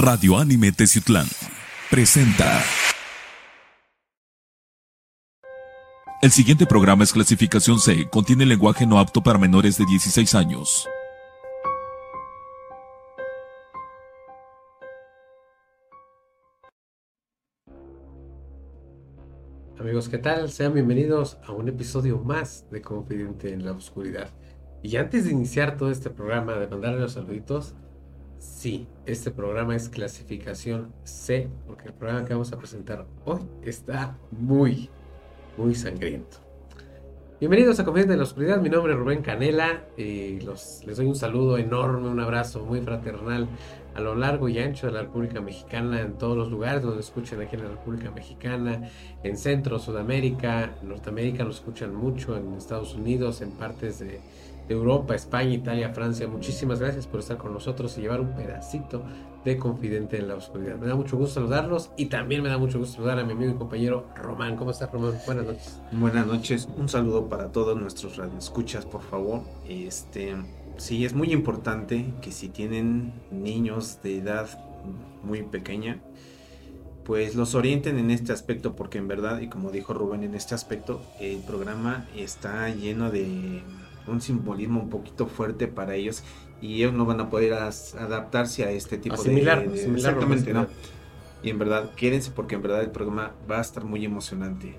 Radio Anime Teciutlán presenta. El siguiente programa es clasificación C, contiene lenguaje no apto para menores de 16 años. Amigos, ¿qué tal? Sean bienvenidos a un episodio más de Confidente en la Oscuridad. Y antes de iniciar todo este programa, de mandarle los saluditos, sí, este programa es clasificación C, porque el programa que vamos a presentar hoy está muy, muy sangriento. Bienvenidos a Confidente en la Oscuridad, mi nombre es Rubén Canela y les doy un saludo enorme, un abrazo muy fraternal a lo largo y ancho de la República Mexicana, en todos los lugares donde escuchan aquí en la República Mexicana, en Centro, Sudamérica, Norteamérica, nos escuchan mucho, en Estados Unidos, en partes de, Europa, España, Italia, Francia. Muchísimas gracias por estar con nosotros y llevar un pedacito de Confidente en la Oscuridad. Me da mucho gusto saludarlos y también me da mucho gusto saludar a mi amigo y compañero Román. ¿Cómo estás, Román? Buenas noches. Buenas noches. Un saludo para todos nuestros radioescuchas, por favor. Este, sí, es muy importante que si tienen niños de edad muy pequeña, pues los orienten en este aspecto, porque en verdad, y como dijo Rubén, en este aspecto, el programa está lleno de un simbolismo un poquito fuerte para ellos y ellos no van a poder adaptarse a este tipo de, de, exactamente no y en verdad quédense porque en verdad el programa va a estar muy emocionante.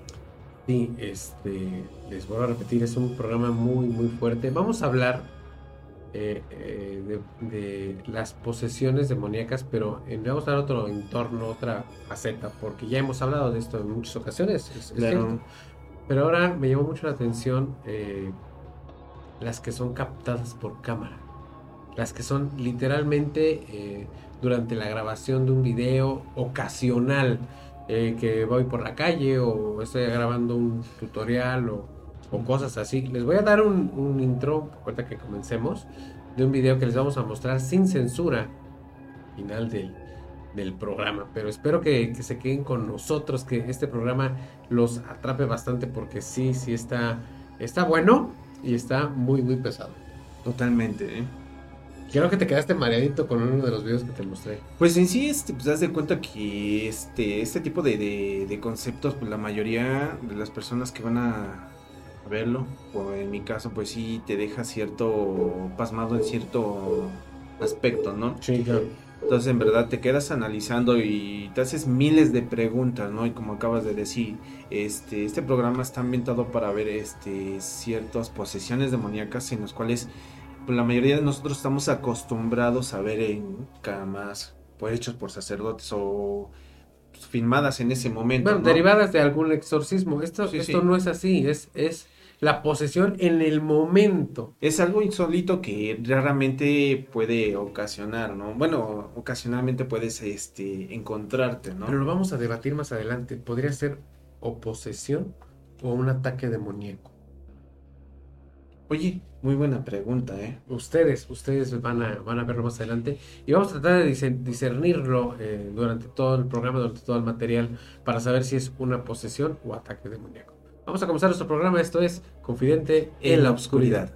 Sí este les voy a repetir es un programa muy muy fuerte. Vamos a hablar eh, eh, de, las posesiones demoníacas pero vamos a dar otro entorno otra faceta porque ya hemos hablado de esto en muchas ocasiones pero ahora me llamó mucho la atención eh, las que son captadas por cámara, las que son literalmente eh, durante la grabación de un video ocasional, eh, que voy por la calle o estoy grabando un tutorial o, cosas así. Les voy a dar un, intro, ahorita que comencemos, de un video que les vamos a mostrar sin censura, final del, del programa. Pero espero que, que, se queden con nosotros, que este programa los atrape bastante porque sí, sí está, está bueno y está muy, muy pesado. Totalmente, ¿eh? Creo que te quedaste mareadito con uno de los videos que te mostré. Pues en sí, este, pues das de cuenta que este, este tipo de, de, conceptos, pues la mayoría de las personas que van a, verlo, o en mi caso, pues sí te deja cierto pasmado en cierto aspecto, ¿no? Sí, claro. Entonces, en verdad, te quedas analizando y te haces miles de preguntas, ¿no? Y como acabas de decir, este, este programa está ambientado para ver este, ciertas posesiones demoníacas en las cuales pues, la mayoría de nosotros estamos acostumbrados a ver en camas, pues, hechos por sacerdotes o pues, filmadas en ese momento. Bueno, derivadas de algún exorcismo. Esto, esto no es así, es, es la posesión en el momento. Es algo insólito que raramente puede ocasionar, ¿no? Bueno, ocasionalmente puedes este, encontrarte, ¿no? Pero lo vamos a debatir más adelante. ¿Podría ser o posesión o un ataque demoníaco? Oye, muy buena pregunta, ¿eh? Ustedes, ustedes van a, van a verlo más adelante y vamos a tratar de discernirlo eh, durante todo el programa, durante todo el material, para saber si es una posesión o ataque demoníaco. Vamos a comenzar nuestro programa. Esto es Confidente en la Oscuridad.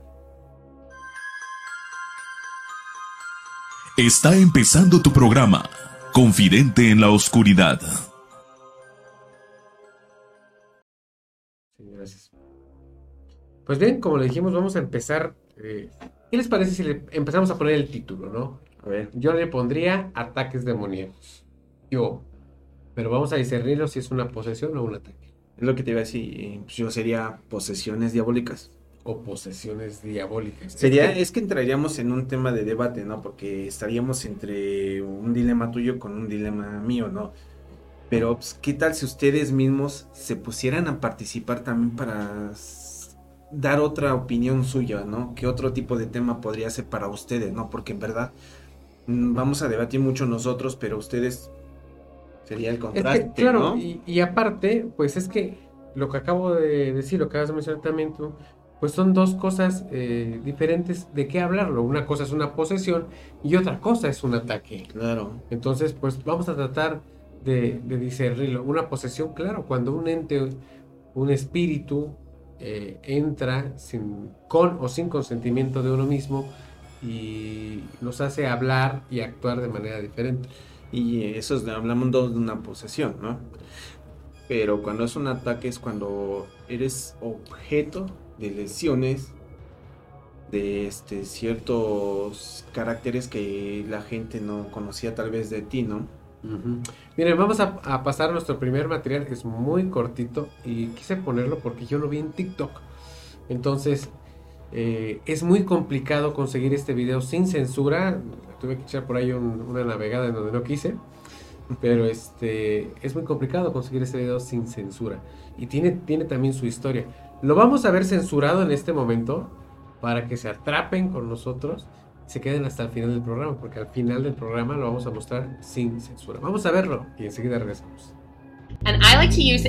Está empezando tu programa, Confidente en la Oscuridad. Sí, gracias. Pues bien, como le dijimos, vamos a empezar. Eh, ¿Qué les parece si le empezamos a poner el título, no? A ver, yo le pondría ataques demoníacos. Yo. Pero vamos a discernirlo si es una posesión o un ataque. Es lo que te iba a decir. Pues yo sería posesiones diabólicas. O posesiones diabólicas. Sería, es que... entraríamos en un tema de debate, ¿no? Porque estaríamos entre un dilema tuyo con un dilema mío, ¿no? Pero, pues, ¿qué tal si ustedes mismos se pusieran a participar también para dar otra opinión suya, ¿no? ¿Qué otro tipo de tema podría ser para ustedes, ¿no? Porque en verdad mm, vamos a debatir mucho nosotros, pero ustedes Sería el contraste. claro, y, aparte, pues es que lo que acabo de decir, lo que acabas de mencionar también tú, pues son dos cosas eh, diferentes de qué hablarlo. Una cosa es una posesión y otra cosa es un ataque. Claro. Entonces, pues vamos a tratar de, discernirlo. Una posesión, claro, cuando un ente, un espíritu eh, entra sin, con o sin consentimiento de uno mismo y nos hace hablar y actuar de manera diferente. Y eso es, hablamos de una posesión, ¿no? Pero cuando es un ataque es cuando eres objeto de lesiones de este, ciertos caracteres que la gente no conocía tal vez de ti, ¿no? Miren, vamos a, pasar a nuestro primer material, es muy cortito y quise ponerlo porque yo lo vi en TikTok. Entonces, eh, es muy complicado conseguir este video sin censura. Tuve que echar por ahí una navegada en donde no quise. Pero este es muy complicado conseguir este video sin censura. Y tiene, tiene también su historia. Lo vamos a ver censurado en este momento para que se atrapen con nosotros se queden hasta el final del programa, porque al final del programa lo vamos a mostrar sin censura. Vamos a verlo y enseguida regresamos. And I like to use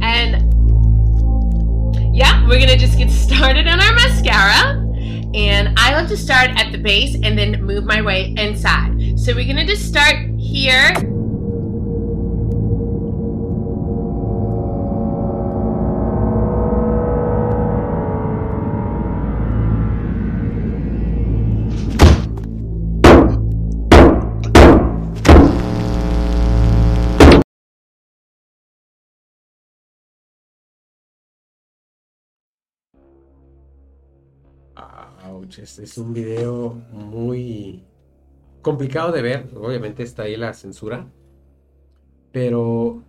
and yeah, we're gonna just get started on our mascara. And I love to start at the base and then move my way inside. So we're gonna just start here es, un video muy complicado de ver. Obviamente está ahí la censura. Pero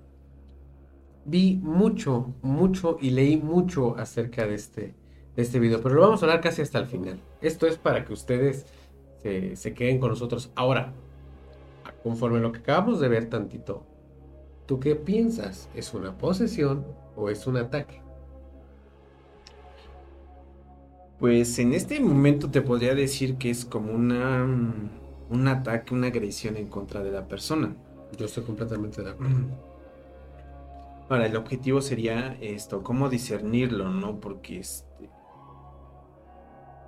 vi mucho, mucho y leí mucho acerca de este, de este video. Pero lo vamos a hablar casi hasta el final. Esto es para que ustedes se, se queden con nosotros. Ahora, conforme lo que acabamos de ver tantito, ¿tú qué piensas? ¿Es una posesión o es un ataque? Pues en este momento te podría decir que es como una un ataque, una agresión en contra de la persona. Yo estoy completamente de acuerdo. Ahora, el objetivo sería esto, cómo discernirlo, ¿no? Porque este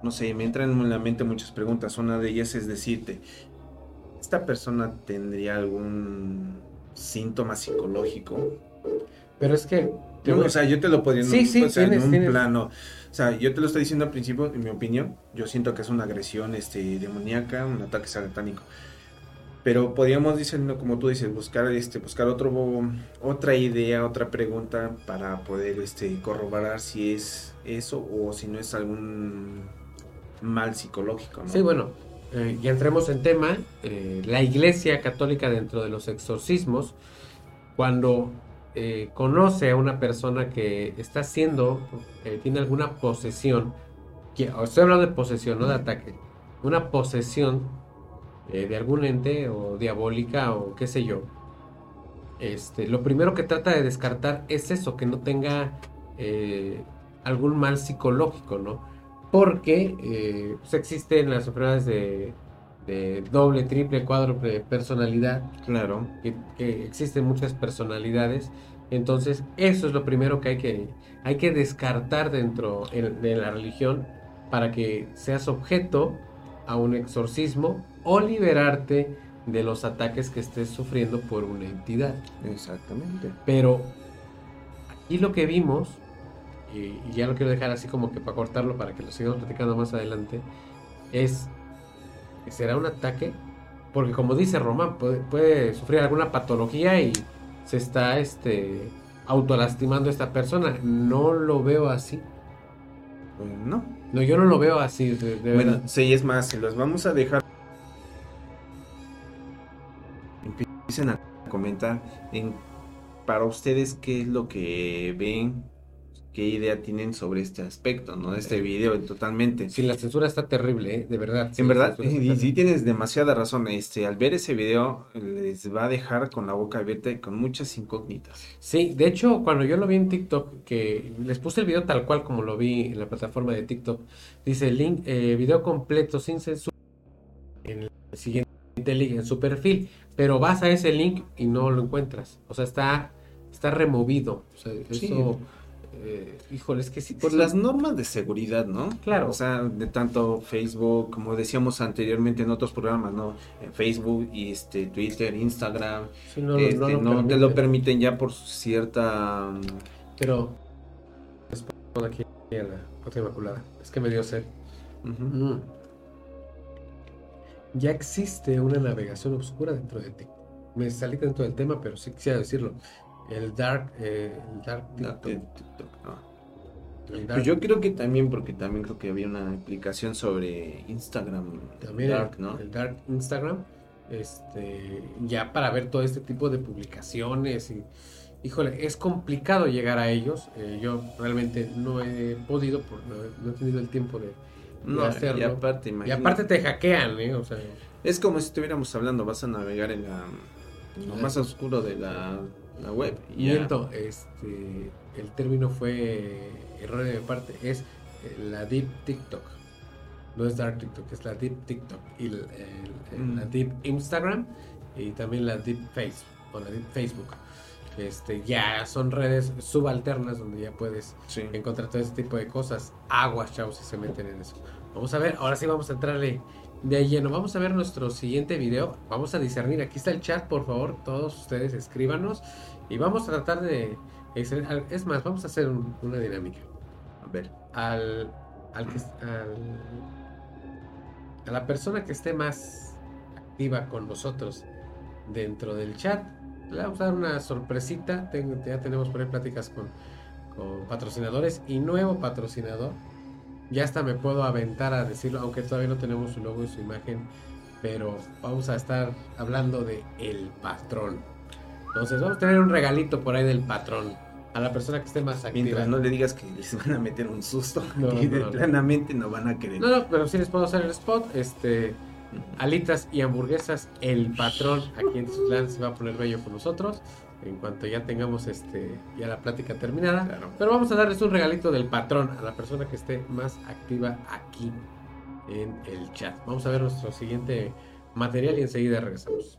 no sé, me entran en la mente muchas preguntas. Una de ellas es decirte, ¿esta persona tendría algún síntoma psicológico? Pero es que o sea, yo te lo podría sí, sí, en un plano. O sea, yo te lo estoy diciendo al principio, en mi opinión, yo siento que es una agresión este, demoníaca, un ataque satánico. Pero podríamos decirlo, como tú dices, buscar este, buscar otro, otra idea, otra pregunta para poder este, corroborar si es eso o si no es algún mal psicológico. ¿no? Sí, bueno, eh, ya entremos en tema. Eh, la Iglesia Católica dentro de los exorcismos, cuando eh, conoce a una persona que está haciendo, eh, tiene alguna posesión, estoy hablando de posesión, no de ataque, una posesión eh, de algún ente o diabólica o qué sé yo, este, lo primero que trata de descartar es eso, que no tenga algún mal psicológico, ¿no? Porque pues existen las enfermedades de de doble, triple, cuádruple personalidad. Claro. Que, existen muchas personalidades. Entonces, eso es lo primero que hay que, hay que descartar dentro de la religión para que seas objeto a un exorcismo o liberarte de los ataques que estés sufriendo por una entidad. Exactamente. Pero aquí lo que vimos, y, y ya lo quiero dejar así como que para cortarlo para que lo sigamos platicando más adelante, es será un ataque, porque como dice Román, puede, sufrir alguna patología y se está este, autolastimando esta persona. No lo veo así. Pues no. No, yo no lo veo así. bueno, sí, es más, si los vamos a dejar. Empiecen a comentar en, para ustedes qué es lo que ven qué idea tienen sobre este aspecto, ¿no? De este video totalmente. Sí, la censura está terrible, ¿eh? de verdad. en verdad, y sí tienes demasiada razón. Este, al ver ese video les va a dejar con la boca abierta y con muchas incógnitas. Sí, de hecho, cuando yo lo vi en TikTok, que les puse el video tal cual como lo vi en la plataforma de TikTok, dice link, eh, video completo sin censura en el siguiente link en su perfil, pero vas a ese link y no lo encuentras. O sea, está, está removido. O sea, eso eh, híjole, es que sí. Por las normas de seguridad, ¿no? Claro. O sea, de tanto Facebook, como decíamos anteriormente en otros programas, ¿no? En Facebook y este Twitter, Instagram, no, este, no, te lo permiten ya por cierta. Pero aquí a la otra inmaculada. Es que me dio sed. Mm. ya existe una navegación oscura dentro de TikTok. Me salí dentro del tema, pero sí quisiera decirlo. El dark, eh, el dark No, TikTok. No. Pues yo creo que también, porque también creo que había una aplicación sobre Instagram También Dark, el, ¿no? el Dark Instagram, este, ya para ver todo este tipo de publicaciones y, híjole, es complicado llegar a ellos. Eh, yo realmente no he podido, por, no, he- no he tenido el tiempo de, No, hacerlo. y aparte, y imagínate, aparte te hackean, ¿eh? O sea, es como si estuviéramos hablando, vas a navegar en la lo más oscuro de la, la web y miento, este, el término fue error de mi parte, es eh, la Deep TikTok. No es Dark TikTok, es la Deep TikTok. Y el- el- el- Mm. la Deep Instagram y también la Deep Face o la Deep Facebook. Este, ya son redes subalternas donde ya puedes Sí. encontrar todo ese tipo de cosas. Aguas, chavos, si se meten en eso. Vamos a ver, ahora sí vamos a entrarle de lleno. Vamos a ver nuestro siguiente video. Vamos a discernir. Aquí está el chat, por favor. Todos ustedes escríbanos. Y vamos a tratar de... Es más, vamos a hacer un- una dinámica. A ver. Al, al, que, al- a la persona que esté más activa con nosotros dentro del chat, le vamos a dar una sorpresita. Ya tenemos por ahí pláticas con, con patrocinadores y nuevo patrocinador. Ya hasta me puedo aventar a decirlo, aunque todavía no tenemos su logo y su imagen, pero vamos a estar hablando de el patrón. Entonces vamos a tener un regalito por ahí del patrón a la persona que esté más activa. Mientras no le digas que les van a meter un susto No, y no, no. planamente no van a querer. No, no, pero sí les puedo hacer el spot. Este, alitas y hamburguesas, el patrón aquí en Tuzlán se va a poner bello con nosotros. En cuanto ya tengamos este, ya la plática terminada. Claro. Pero vamos a darles un regalito del patrón a la persona que esté más activa aquí en el chat. Vamos a ver nuestro siguiente material y enseguida regresamos.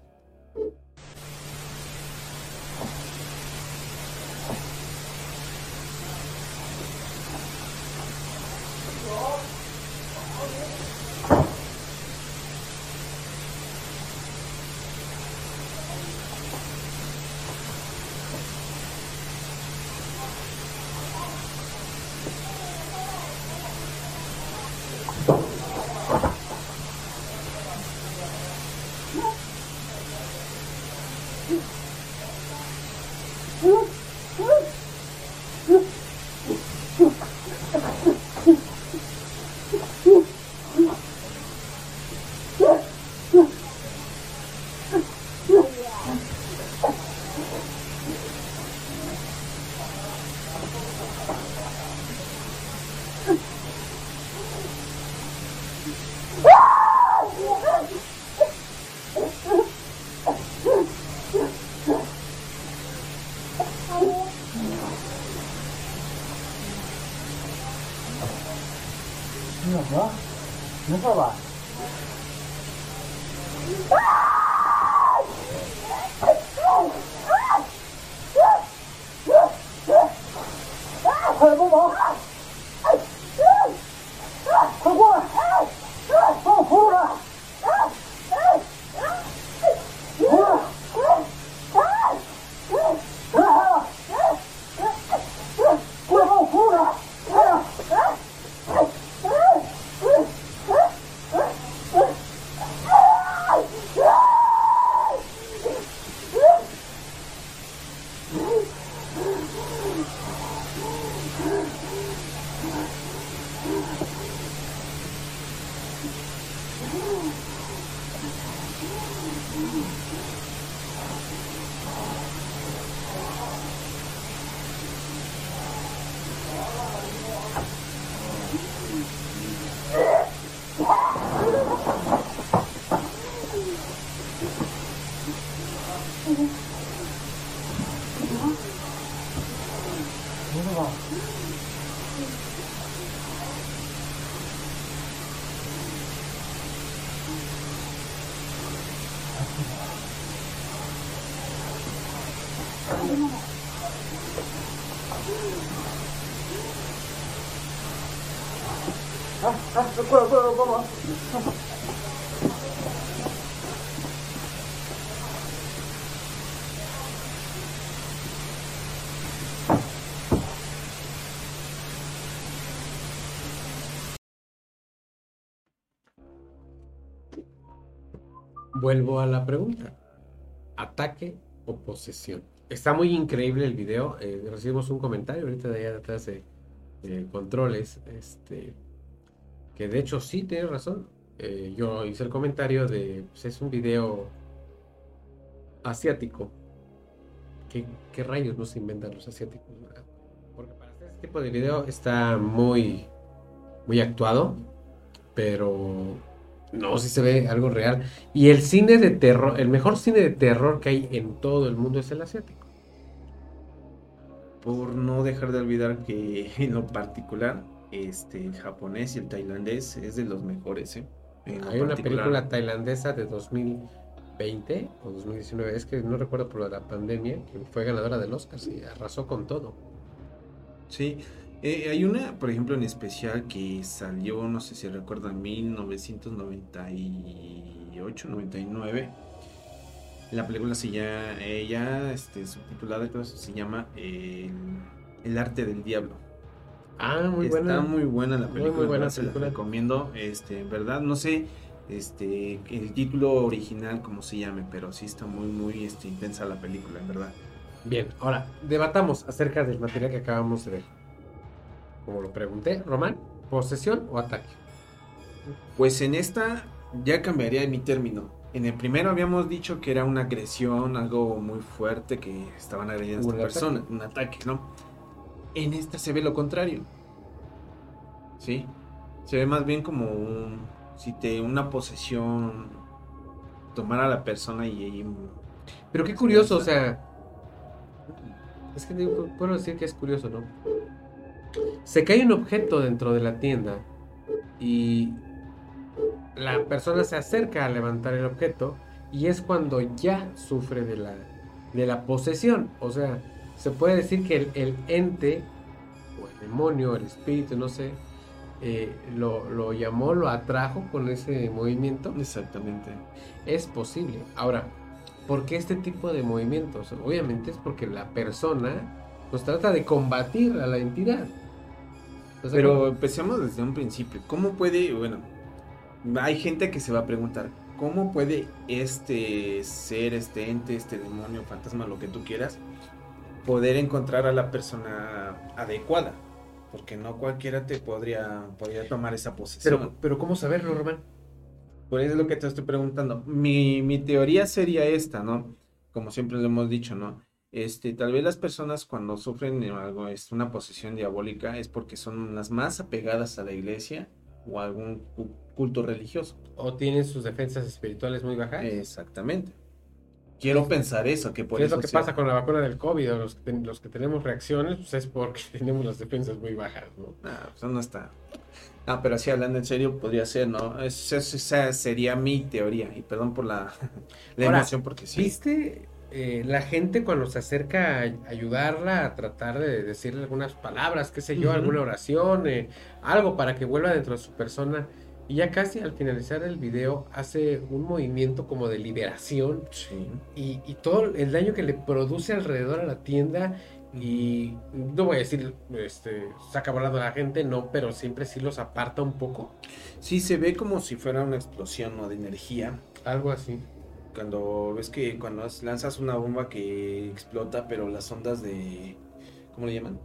Vuelvo a la pregunta. Ataque o posesión. Está muy increíble el video. Eh, recibimos un comentario ahorita de allá atrás de, de controles. Este, que de hecho sí, tienes razón. Eh, yo hice el comentario de, pues es un video asiático. ¿Qué, qué rayos no se inventan los asiáticos? Porque para hacer este tipo de video está muy, muy actuado, pero no, si se ve algo real. Y el cine de terror, el mejor cine de terror que hay en todo el mundo es el asiático. Por no dejar de olvidar que en lo particular, este, el japonés y el tailandés es de los mejores, ¿eh? Hay una película tailandesa de 2020 o 2019, es que no recuerdo por la pandemia, que fue ganadora del Oscar y arrasó con todo. Sí, eh, hay una, por ejemplo, en especial que salió, no sé si recuerdan, 1998, 99. La película se llama, ella, este, subtitulada se llama El, El arte del diablo. Ah, muy Está buena. muy buena la película, muy buena la recomiendo, este, en verdad, no sé, este, el título original como se llame, pero sí está muy, muy, este, intensa la película, en verdad. Bien, ahora debatamos acerca del material que acabamos de ver. Como lo pregunté, Román, ¿posesión o ataque? Pues en esta ya cambiaría mi término. En el primero habíamos dicho que era una agresión, algo muy fuerte, que estaban agrediendo a esta ataque. persona, un ataque, ¿no? En esta se ve lo contrario. ¿Sí? Se ve más bien como un, si te, una posesión, tomar a la persona y, y- Pero qué curioso, o sea. Es que puedo decir que es curioso, ¿no? Se cae un objeto dentro de la tienda y la persona se acerca a levantar el objeto y es cuando ya sufre de la, de la posesión. O sea, se puede decir que el, el ente o el demonio, el espíritu, no sé, eh, lo, lo llamó, lo atrajo con ese movimiento. Exactamente. Es posible. Ahora, ¿por qué este tipo de movimientos? Obviamente es porque la persona pues trata de combatir a la entidad. O sea, Pero como- empecemos desde un principio. ¿Cómo puede, bueno, hay gente que se va a preguntar, ¿cómo puede este ser, este ente, este demonio, fantasma, lo que tú quieras, poder encontrar a la persona adecuada? Porque no cualquiera te podría, podría tomar esa posesión. pero, pero ¿cómo saberlo, Román? Por eso es lo que te estoy preguntando. Mi, mi teoría sería esta, ¿no? Como siempre lo hemos dicho, ¿no? Este, tal vez las personas cuando sufren algo, es una posesión diabólica, es porque son las más apegadas a la iglesia o a algún cu- culto religioso. ¿O tienen sus defensas espirituales muy bajas? Exactamente. Quiero pensar eso, que por ¿Qué es eso lo que sea- pasa con la vacuna del COVID? Los, los que tenemos reacciones, pues es porque tenemos las defensas muy bajas, ¿no? Ah, pues no está. Ah, pero así hablando en serio, podría ser, ¿no? Es- es- esa sería mi teoría. Y perdón por la, la Ahora, emoción, porque sí. ¿Viste eh, la gente cuando se acerca a ayudarla a tratar de decirle algunas palabras, qué sé yo, Ujú. alguna oración, eh, algo para que vuelva dentro de su persona? Y ya casi al finalizar el video hace un movimiento como de liberación Sí. y, y todo el daño que le produce alrededor a la tienda. Y no voy a decir, este, saca volando a la gente, no, pero siempre sí los aparta un poco. Sí, se ve como si fuera una explosión ¿no? de energía. Algo así. Cuando ves que cuando lanzas una bomba que explota, pero las ondas de... ¿Cómo le llaman?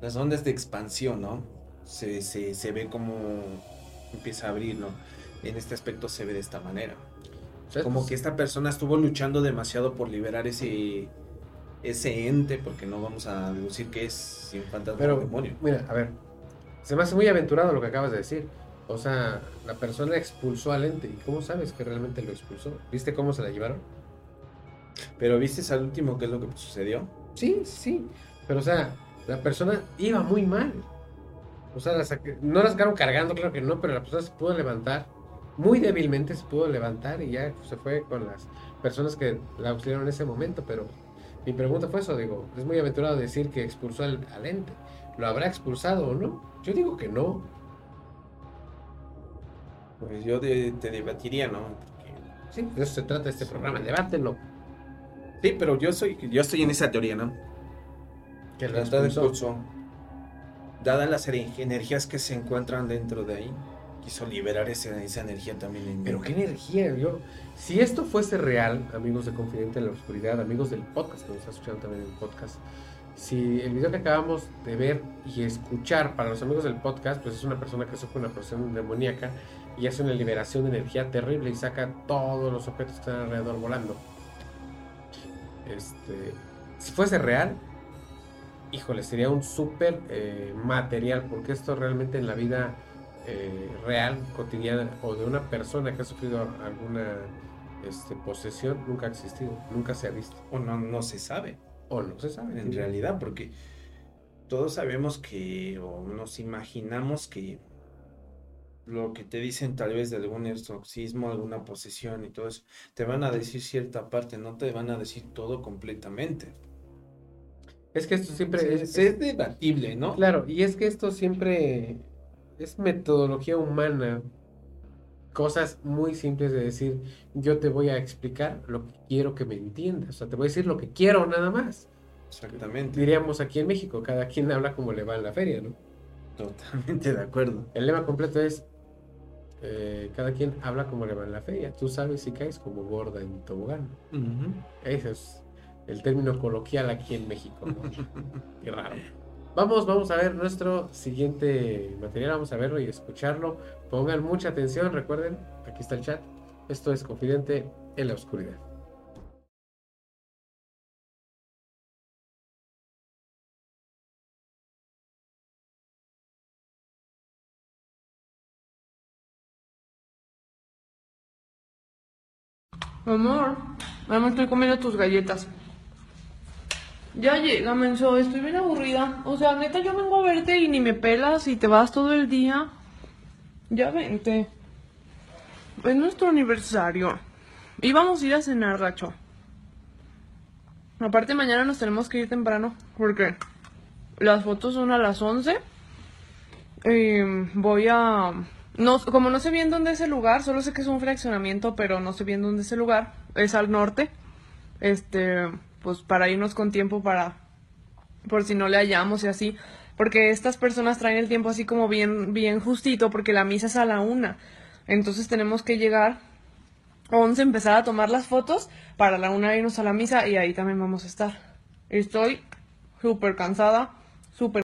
Las ondas de expansión, ¿no? Se, se, se ve como empieza a abrir, ¿no? En este aspecto se ve de esta manera. Como que esta persona estuvo luchando demasiado por liberar ese, ese ente, porque no vamos a deducir que es un fantasma Pero, demonio. mira, a ver, se me hace muy aventurado lo que acabas de decir. O sea, la persona expulsó al ente. ¿Y cómo sabes que realmente lo expulsó? ¿Viste cómo se la llevaron? Pero ¿viste al último qué es lo que sucedió? Sí, sí. Pero, o sea, la persona iba muy mal. O sea, la no la sacaron cargando, claro que no, pero la persona se pudo levantar. Muy débilmente se pudo levantar y ya se fue con las personas que la auxiliaron en ese momento. Pero mi pregunta fue eso, digo, es muy aventurado decir que expulsó al, al ente. ¿Lo habrá expulsado o no? Yo digo que no. Pues yo te debatiría, ¿no? Porque- Sí, de eso se trata este programa, debátelo. Sí, pero yo soy, yo estoy en esa teoría, ¿no? Que lo expulsó. Dadas las energías que se encuentran dentro de ahí, quiso liberar esa, esa energía también en Pero qué energía, yo. Si esto fuese real, amigos de Confidente en la Oscuridad, amigos del podcast, que nos está escuchando también en el podcast, si el video que acabamos de ver y escuchar para los amigos del podcast, pues es una persona que sufre una posesión demoníaca y hace una liberación de energía terrible y saca todos los objetos que están alrededor volando. Este, si fuese real, híjole, sería un súper eh, material, porque esto realmente en la vida eh, real, cotidiana, o de una persona que ha sufrido alguna este, posesión, nunca ha existido, nunca se ha visto. O no, no se sabe. O no se sabe. En realidad, porque todos sabemos que, o nos imaginamos que lo que te dicen tal vez de algún exorcismo, alguna posesión y todo eso, te van a decir cierta parte, no te van a decir todo completamente. Es que esto siempre es, es, debatible, ¿no? Claro, y es que esto siempre es metodología humana. Cosas muy simples de decir, yo te voy a explicar lo que quiero que me entiendas. O sea, te voy a decir lo que quiero nada más. Exactamente. Diríamos aquí en México, cada quien habla como le va en la feria, ¿no? Totalmente de acuerdo. El lema completo es, eh, cada quien habla como le va en la feria. Tú sabes si caes como gorda en tobogán. Ese es el término coloquial aquí en México. Qué raro. Vamos, vamos a ver nuestro siguiente material, vamos a verlo y escucharlo. Pongan mucha atención, recuerden, aquí está el chat. Esto es Confidente en la Oscuridad. Amor, me estoy comiendo tus galletas. Ya llega, menso, estoy bien aburrida. O sea, neta, yo vengo a verte y ni me pelas y te vas todo el día. Ya vente. Es nuestro aniversario. Y vamos a ir a cenar, gacho. Aparte, mañana nos tenemos que ir temprano. Porque las fotos son a las 11. Y voy a... No, como no sé bien dónde es el lugar, solo sé que es un fraccionamiento, pero no sé bien dónde es el lugar. Es al norte. Este pues para irnos con tiempo para, por si no le hallamos y así, porque estas personas traen el tiempo así como bien, bien justito, porque la misa es a la una, entonces tenemos que llegar a once, empezar a tomar las fotos, para la una irnos a la misa y ahí también vamos a estar. Estoy súper cansada, súper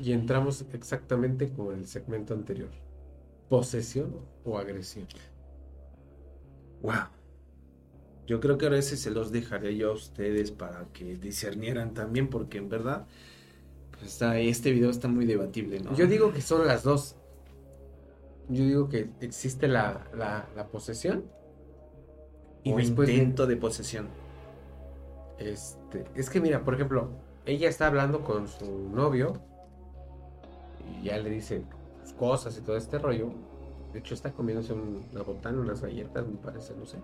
Y entramos exactamente como en el segmento anterior. Posesión o agresión. Wow. Yo creo que ahora ese se los dejaré yo a ustedes para que discernieran también, porque en verdad, pues está, este video está muy debatible, ¿no? Yo digo que son las dos. Yo digo que existe la, la, la posesión. Y después intento de posesión. Este, es que mira, por ejemplo, ella está hablando con su novio ya le dice cosas y todo este rollo. De hecho, está comiéndose una botana, unas galletas, me parece, no sé.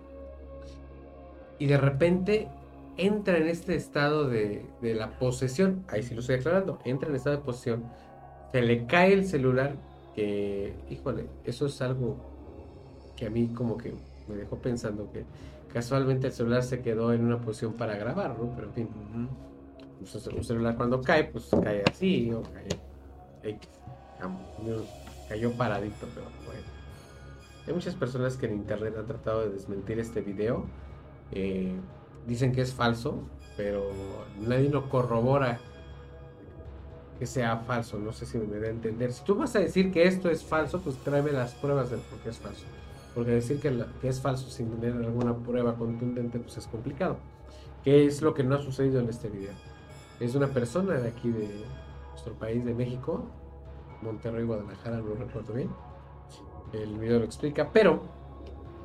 Y de repente entra en este estado de, de la posesión. Ahí sí lo estoy aclarando. Entra en estado de posesión. Se le cae el celular. Que, híjole, eso es algo que a mí como que me dejó pensando que casualmente el celular se quedó en una posición para grabar, ¿no? Pero en fin, pues, un celular cuando cae, pues cae así o cae Cayó paradito, pero bueno. Hay muchas personas que en internet han tratado de desmentir este video. Eh, dicen que es falso, pero nadie lo corrobora que sea falso. No sé si me da a entender. Si tú vas a decir que esto es falso, pues tráeme las pruebas de por qué es falso. Porque decir que, que es falso sin tener alguna prueba contundente, pues es complicado. ¿Qué es lo que no ha sucedido en este video? Es una persona de aquí de nuestro país, de México, Monterrey, Guadalajara, no recuerdo bien. El video lo explica, pero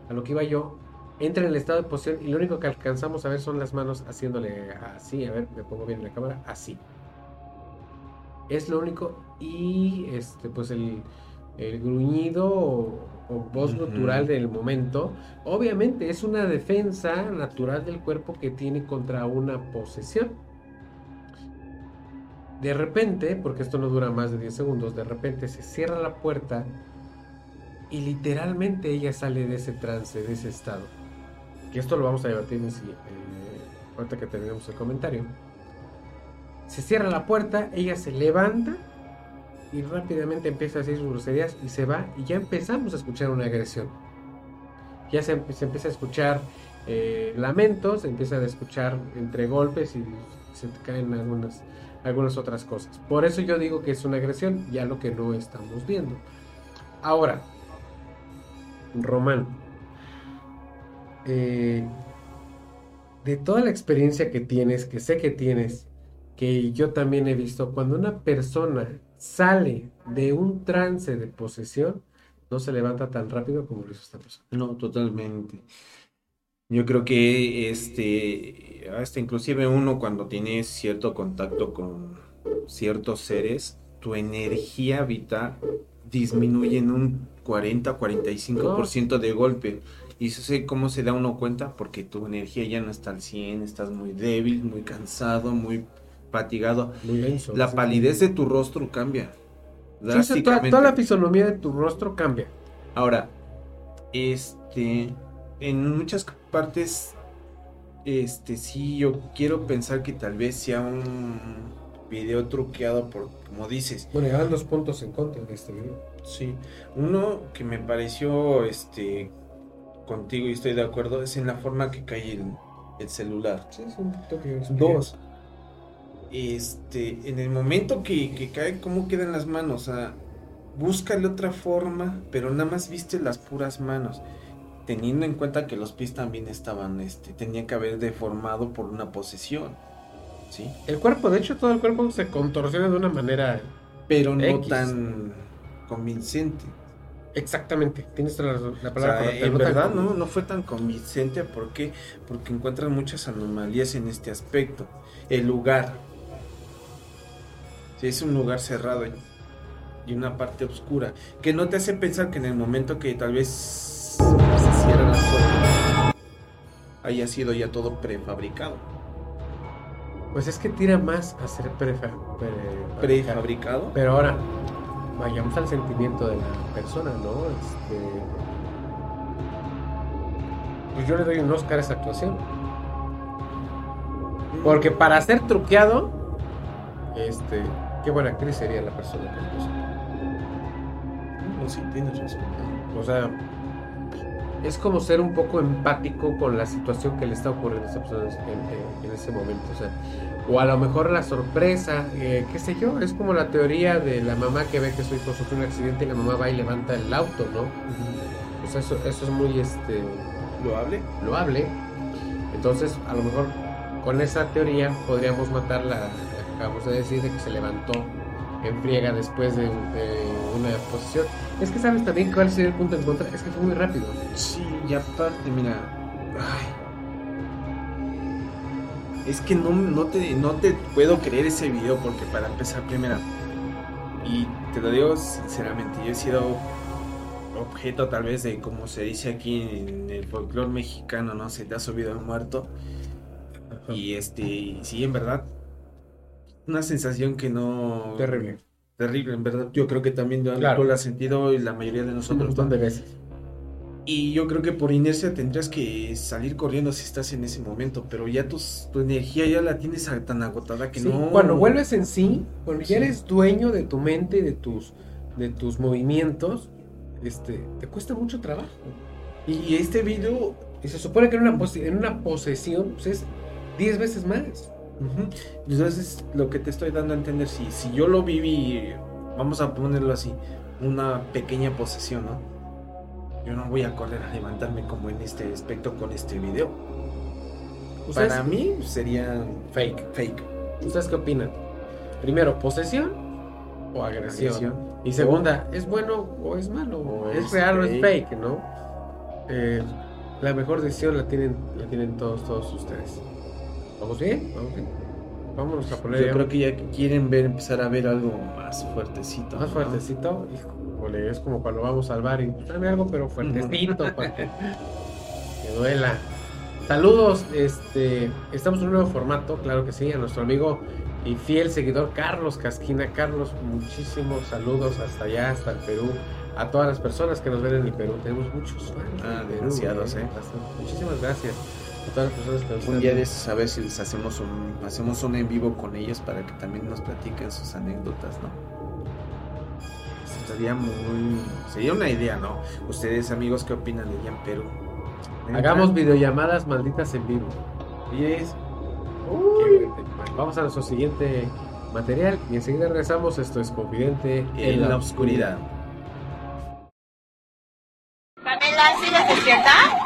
a lo que iba yo, entra en el estado de posición y lo único que alcanzamos a ver son las manos haciéndole así, a ver, me pongo bien en la cámara, así. Es lo único y este pues el, el gruñido o, o voz natural del momento, obviamente es una defensa natural del cuerpo que tiene contra una posesión. De repente, porque esto no dura más de 10 segundos, de repente se cierra la puerta y literalmente ella sale de ese trance, de ese estado. Que esto lo vamos a debatir en, si- eh, ahorita que terminemos el comentario. Se cierra la puerta, ella se levanta y rápidamente empieza a decir sus groserías y se va y ya empezamos a escuchar una agresión. Ya se, se empieza a escuchar eh, lamentos, se empieza a escuchar entre golpes y se caen algunas, algunas otras cosas. Por eso yo digo que es una agresión, ya lo que no estamos viendo. Ahora, Román, eh, de toda la experiencia que tienes, que sé que tienes, que yo también he visto, cuando una persona sale de un trance de posesión, no se levanta tan rápido como lo hizo esta persona. No, totalmente. Yo creo que este, hasta inclusive uno cuando tiene cierto contacto con ciertos seres, tu energía vital disminuye en un 40-45% de golpe. Y eso sé cómo se da uno cuenta porque tu energía ya no está al 100, estás muy débil, muy cansado, muy fatigado. Muy denso. La Sí. palidez de tu rostro cambia. Sí, toda la fisonomía de tu rostro cambia. Ahora, este, en muchas partes, este, sí, yo quiero pensar que tal vez sea un video truqueado por, como dices, Bueno, llevan dos puntos en contra de este video. sí. Uno que me pareció, este, contigo y estoy de acuerdo, es en la forma que cae el, el celular. Sí, es un Dos, este, en el momento que, que cae, ¿cómo quedan las manos? O sea, búscale otra forma, pero nada más viste las puras manos. Teniendo en cuenta que los pies también estaban, este, tenían que haber deformado por una posesión. ¿Sí? El cuerpo, de hecho, todo el cuerpo se contorsiona de una manera Pero no X. tan convincente. exactamente. Tienes la, la O sea, palabra correcta, en no verdad no, no fue tan convincente. ¿Por qué? Porque encuentran muchas anomalías en este aspecto. El lugar. Sí, es un lugar cerrado y- una parte oscura. Que no te hace pensar que en el momento que tal vez cierra haya sido ya todo prefabricado. Pues es que tira más a ser prefa- pre- ¿Prefabricado? Pero ahora, vayamos al sentimiento de la persona, ¿no? Este... Pues yo le doy un Oscar a esa actuación. Porque para ser truqueado, este, qué buena actriz sería la persona que lo. No, sí, tienes razón. O sea, es como ser un poco empático con la situación que le está ocurriendo a esa persona en, ese momento. O sea, o a lo mejor la sorpresa, eh, qué sé yo, es como la teoría de la mamá que ve que su hijo sufrió un accidente y la mamá va y levanta el auto, ¿no? O sea, eso, eso es muy este, ¿Lo hable? loable. Entonces, a lo mejor con esa teoría podríamos matar la, acabamos de decir de que se levantó en friega después de, de una posición. Es que sabes también cuál sería el punto en contra, es que fue muy rápido. Sí, y aparte, mira. Ay. Es que no, no, te, no te puedo creer ese video porque para empezar, primera. Y te lo digo sinceramente, yo he sido objeto tal vez de como se dice aquí en el folclore mexicano, ¿no? Se te ha subido el muerto. Y este, y sí, en verdad, una sensación que no... Terrible. Terrible, en verdad. Yo creo que también lo Claro. ha sentido y la mayoría de Un nosotros. montón de veces. Y yo creo que por inercia tendrías que salir corriendo si estás en ese momento, pero ya tus, tu energía ya la tienes tan agotada que Sí, no... Cuando vuelves en sí, cuando Sí. ya eres dueño de tu mente y de tus, de tus movimientos, este, te cuesta mucho trabajo. Y este video Y se supone que en una, pose- en una posesión pues, es 10 veces más. Entonces, lo que te estoy dando a entender, si, si yo lo viví, vamos a ponerlo así, una pequeña posesión, ¿no? Yo no voy a correr a levantarme como en este aspecto con este video. ¿Ustedes, Para mí sería Fake. fake. ¿Ustedes qué opinan? Primero, posesión o agresión. Agresión. Y segunda, ¿es bueno o es malo? O ¿Es real o es fake. fake, no? Eh, la mejor decisión la tienen, la tienen todos, todos ustedes. ¿Vamos bien? ¿Vamos bien? Vámonos a poner Yo ya creo que ya quieren ver, empezar a ver algo más fuertecito. más ¿no? fuertecito. Híjole, es como cuando vamos al bar y pues, dame algo, pero fuertecito para que, que duela. Saludos, este, estamos en un nuevo formato, claro que sí, a nuestro amigo y fiel seguidor Carlos Casquina. Carlos, muchísimos saludos hasta allá, hasta el Perú. A todas las personas que nos ven en el Perú, tenemos muchos fans. Ah, Perú, demasiados, ¿eh? Bastante. Muchísimas gracias a todas las personas que nos Un están día de estos a ver si les hacemos un, hacemos un en vivo con ellos para que también nos platiquen sus anécdotas, ¿no? Sería muy, sería una idea, ¿no? Ustedes amigos, ¿qué opinan de allá en Perú? Hagamos videollamadas malditas en vivo. Bueno. Vamos a nuestro siguiente material y enseguida regresamos. Esto es Confidente en la oscuridad. Pamela, ¿sigues despierta?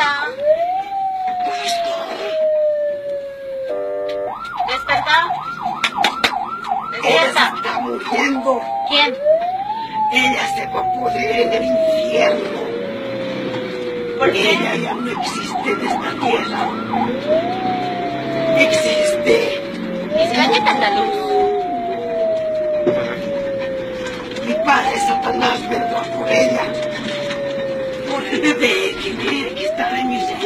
Pamela. ¿Desperta? ¿Despierta? está muriendo. ¿Quién? Ella se va a pudrir en el infierno. ¿Por qué? Ella ya no existe en esta tierra. Existe. ¿Y si la quitan la luz? Mi padre Satanás vendrá por ella. Que tiene que estar en mi ser.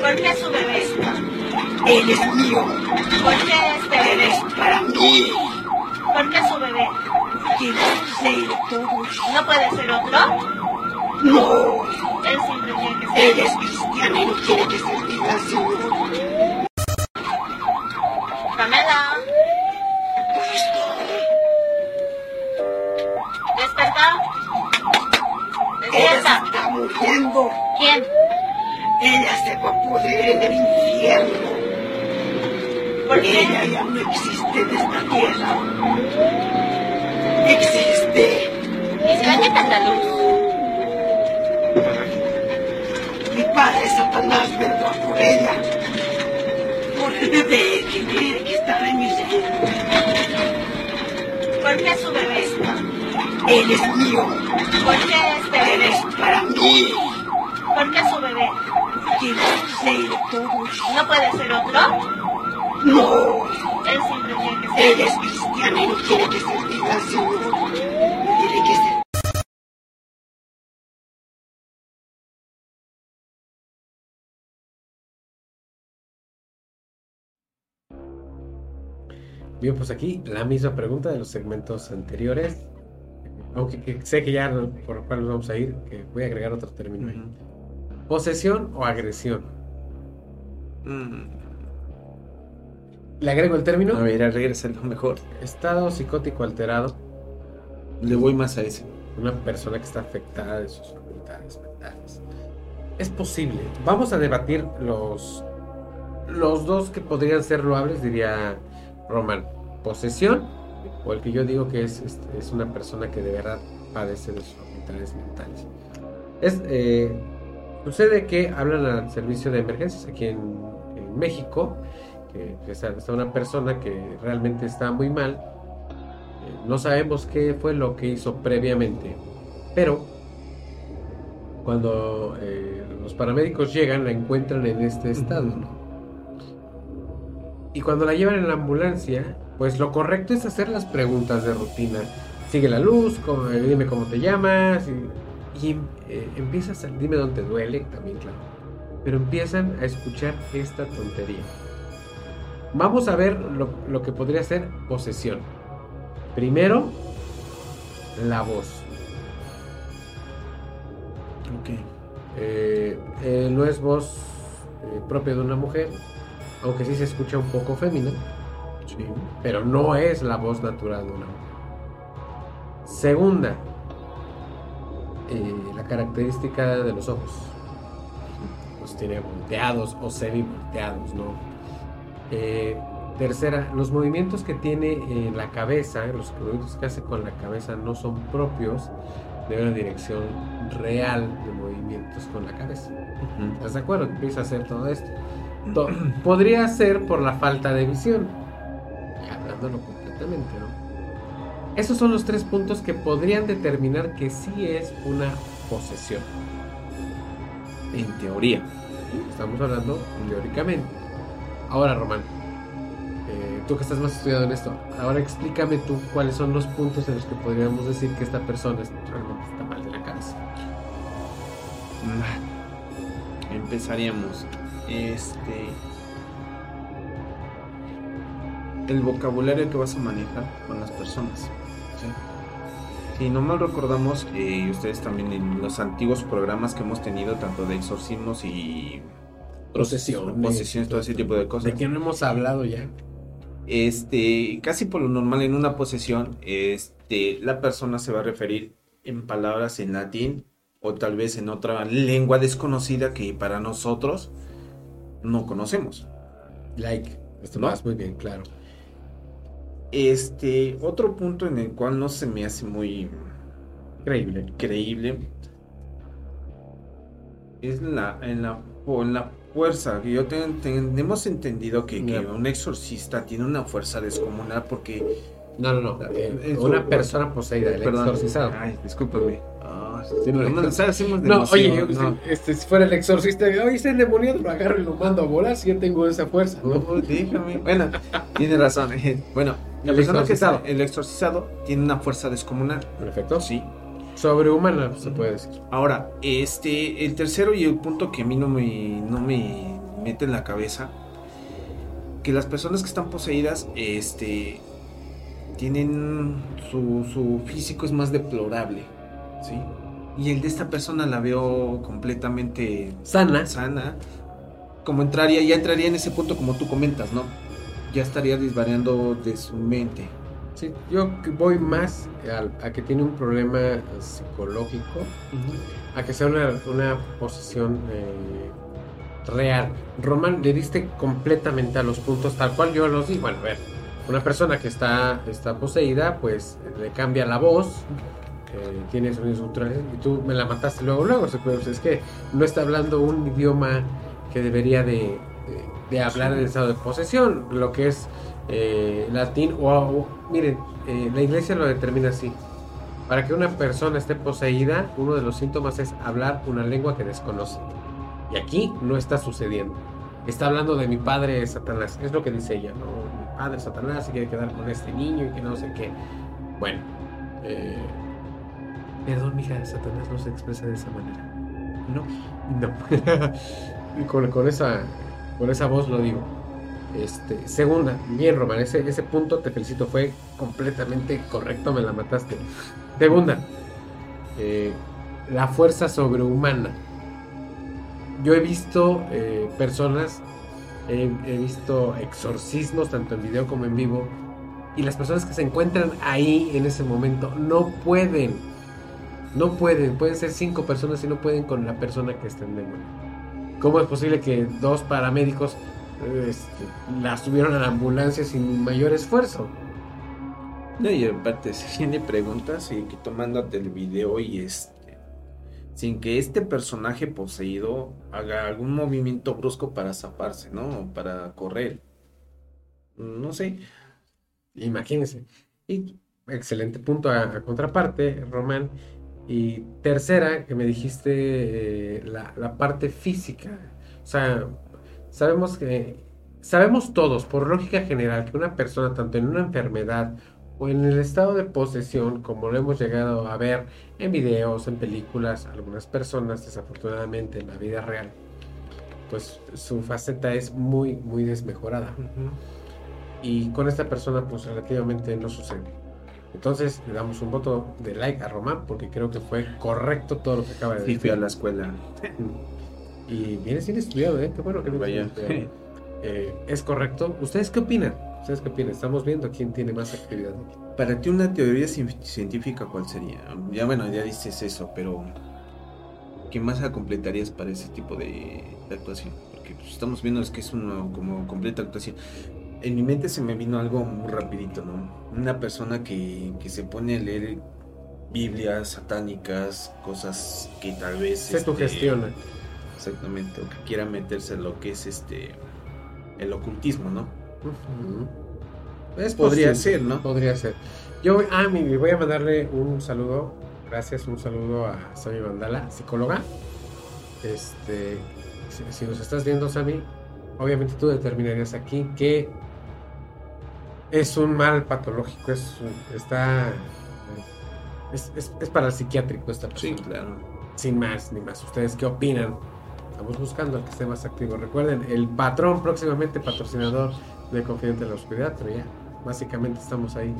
¿Por qué su bebé está? Él es mío. ¿Por qué este Él bebé? es para mí. ¿Por qué su bebé? Quiero ser todos. ¿No puede ser otro? No. Él siempre tiene que ser. Él es cristiano y no quiere que se olvide Señor. Pamela. ¿Desperta? Ella ¿Despierta? se está muriendo. ¿Quién? Ella se va a pudrir en el infierno. ¿Por qué? Ella ya no existe en esta tierra. Existe. ¿Y si la quitan la luz? Mi padre Satanás vendrá por ella. Por el bebé que tiene que estar en mi ser. ¿Por qué su bebé está? Él es mío. ¿Por qué este Él bebé? es para mí. ¿Por qué su bebé? Ser. ¿No puede ser otro? No. Él siempre tiene que Él ser. es cristiano y no quiere que se olvide al Señor. Tiene que ser. Bien, pues aquí la misma pregunta de los segmentos anteriores. Aunque que sé que ya por lo cual nos vamos a ir, que voy a agregar otro término ahí. ¿Posesión o agresión? Mm. Le agrego el término A ver, lo mejor. estado psicótico alterado. Le voy más a ese. Una persona que está afectada de sus facultades mentales. Es posible. Vamos a debatir los, los dos que podrían ser loables, diría Roman. Posesión o el que yo digo que es, es, es una persona que de verdad padece de sus facultades mentales. Es, eh, sucede que hablan al servicio de emergencias aquí en, en México, que, está, está una persona que realmente está muy mal. Eh, no sabemos qué fue lo que hizo previamente, pero cuando eh, los paramédicos llegan la encuentran en este estado. ¿no? Y cuando la llevan en la ambulancia, pues lo correcto es hacer las preguntas de rutina. Sigue la luz, cómo- eh, dime cómo te llamas. Y, y, eh, empiezas a, dime dónde duele, también claro. Pero empiezan a escuchar esta tontería. Vamos a ver lo, lo que podría ser posesión. Primero, la voz. Ok. Eh, eh, no es voz propia de una mujer, aunque sí se escucha un poco fémina, Sí. pero no es la voz natural de una mujer. Segunda, eh, la característica de los ojos. Los tiene volteados o semi volteados, ¿no? Eh, tercera, los movimientos que tiene en la cabeza, los movimientos que hace con la cabeza no son propios de una dirección real de movimientos con la cabeza. ¿Estás de acuerdo? Empieza a hacer todo esto. To- Podría ser por la falta de visión. Hablándolo completamente, ¿no? Esos son los tres puntos que podrían determinar que sí es una posesión. En teoría. Estamos hablando teóricamente. Ahora, Román, eh, tú que estás más estudiado en esto, ahora explícame tú cuáles son los puntos en los que podríamos decir que esta persona realmente está mal de la cabeza. Mm. Empezaríamos. Este. El vocabulario que vas a manejar con las personas. ¿Sí? Si no mal recordamos, eh, y ustedes también en los antiguos programas que hemos tenido, tanto de exorcismos y Procesiones. posesiones, todo ese tipo de cosas. ¿De qué no hemos hablado ya? Este, casi por lo normal en una posesión, este, la persona se va a referir en palabras en latín o tal vez en otra lengua desconocida que para nosotros no conocemos. Like. Esto ¿No? vas muy bien, claro. Este, otro punto en el cual no se me hace muy Increíble. creíble es la, en la, en la fuerza. que Yo ten- tenemos entendido que, un exorcista tiene una fuerza descomunal porque No, no, no. eh, su- una persona poseída, el Perdón. exorcizado. Ay, discúlpame. Ah, Sí, no, oye, no. Este, si fuera el exorcista, oye, está endemoniado, lo agarro y lo mando a volar si yo tengo esa fuerza. No, déjame. Bueno, tiene razón. eh. Bueno, la El persona que exorcizado. está, el exorcizado tiene una fuerza descomunal. Perfecto. Sí. Sobrehumana, se puede decir. Ahora, este, el tercero y el punto que a mí no me, no me mete en la cabeza, que las personas que están poseídas, este, tienen su, su físico es más deplorable, ¿sí? Y el de esta persona la veo completamente Sana. sana, como entraría, ya entraría en ese punto como tú comentas, ¿no? Ya estaría desvariando de su mente. Sí, yo voy más a, que tiene un problema psicológico, a que sea una, una posesión eh, real. Román, le diste completamente a los puntos tal cual yo los di. Bueno, a ver, una persona que está, está poseída, pues le cambia la voz, eh, tiene sonidos guturales, y tú me la mataste luego, luego. puede- Es que no está hablando un idioma que debería de, de- hablar en estado de posesión, lo que es eh, latín o, o- miren, eh, la iglesia lo determina así. Para que una persona esté poseída, uno de los síntomas es hablar una lengua que desconoce. Y aquí no está sucediendo. Está hablando de mi padre Satanás. Es lo que dice ella, ¿no? Mi padre Satanás se quiere quedar con este niño y que no sé qué. Bueno. eh, perdón, mija, Satanás no se expresa de esa manera. No. No. con, con esa, con esa voz lo digo. Este, segunda, bien Román, ese, ese punto te felicito, fue completamente correcto, me la mataste. Segunda, eh, la fuerza sobrehumana. Yo he visto eh, personas, he, he visto exorcismos, tanto en video como en vivo, y las personas que se encuentran ahí en ese momento no pueden, no pueden, pueden ser cinco personas y no pueden con la persona que está en demonio. ¿Cómo es posible que dos paramédicos este, la subieron a la ambulancia sin mayor esfuerzo? No, y aparte, si tiene preguntas y que tomándote el video y este. Sin que este personaje poseído haga algún movimiento brusco para zafarse, ¿no? Para correr. No sé. Imagínense. Y excelente punto a, a contraparte, Román. Y tercera, que me dijiste eh, la, la parte física. O sea, sabemos que, sabemos todos, por lógica general, que una persona, tanto en una enfermedad o en el estado de posesión, como lo hemos llegado a ver en videos, en películas, algunas personas, desafortunadamente, en la vida real, pues su faceta es muy, muy desmejorada. Y con esta persona, pues relativamente no sucede. Entonces, le damos un voto de like a Román porque creo que fue correcto todo lo que acaba de Sí, decir. fui a la escuela. Y vienes bien estudiado, ¿eh? Qué bueno que Vaya. Eh, es correcto. ¿Ustedes qué opinan? ¿Ustedes qué opinan? Estamos viendo quién tiene más actividad. Para ti una teoría cien- científica, ¿cuál sería? Ya bueno, ya dices eso, pero ¿qué más completarías para ese tipo de, de actuación? Porque pues, estamos viendo es que es una como completa actuación. En mi mente se me vino algo muy rapidito, ¿no? Una persona que, que se pone a leer Biblias satánicas, cosas que tal vez... Se este, autogestiona. Exactamente, o que quiera meterse en lo que es este el ocultismo, ¿no? Ujú. Es Podría posible, ser, ¿no? Podría ser. Yo ah, mi- voy a mandarle un saludo. Gracias, un saludo a Sami Mandala, psicóloga. Este, si, si nos estás viendo, Sami, obviamente tú determinarías aquí que es un mal patológico, es está es, es- es para el psiquiátrico esta Sí, persona. claro. Sin más ni más. ¿Ustedes qué opinan? Estamos buscando al que esté más activo. Recuerden, el patrón próximamente patrocinador de Confidente de la Oscuridad, pero ya, básicamente estamos ahí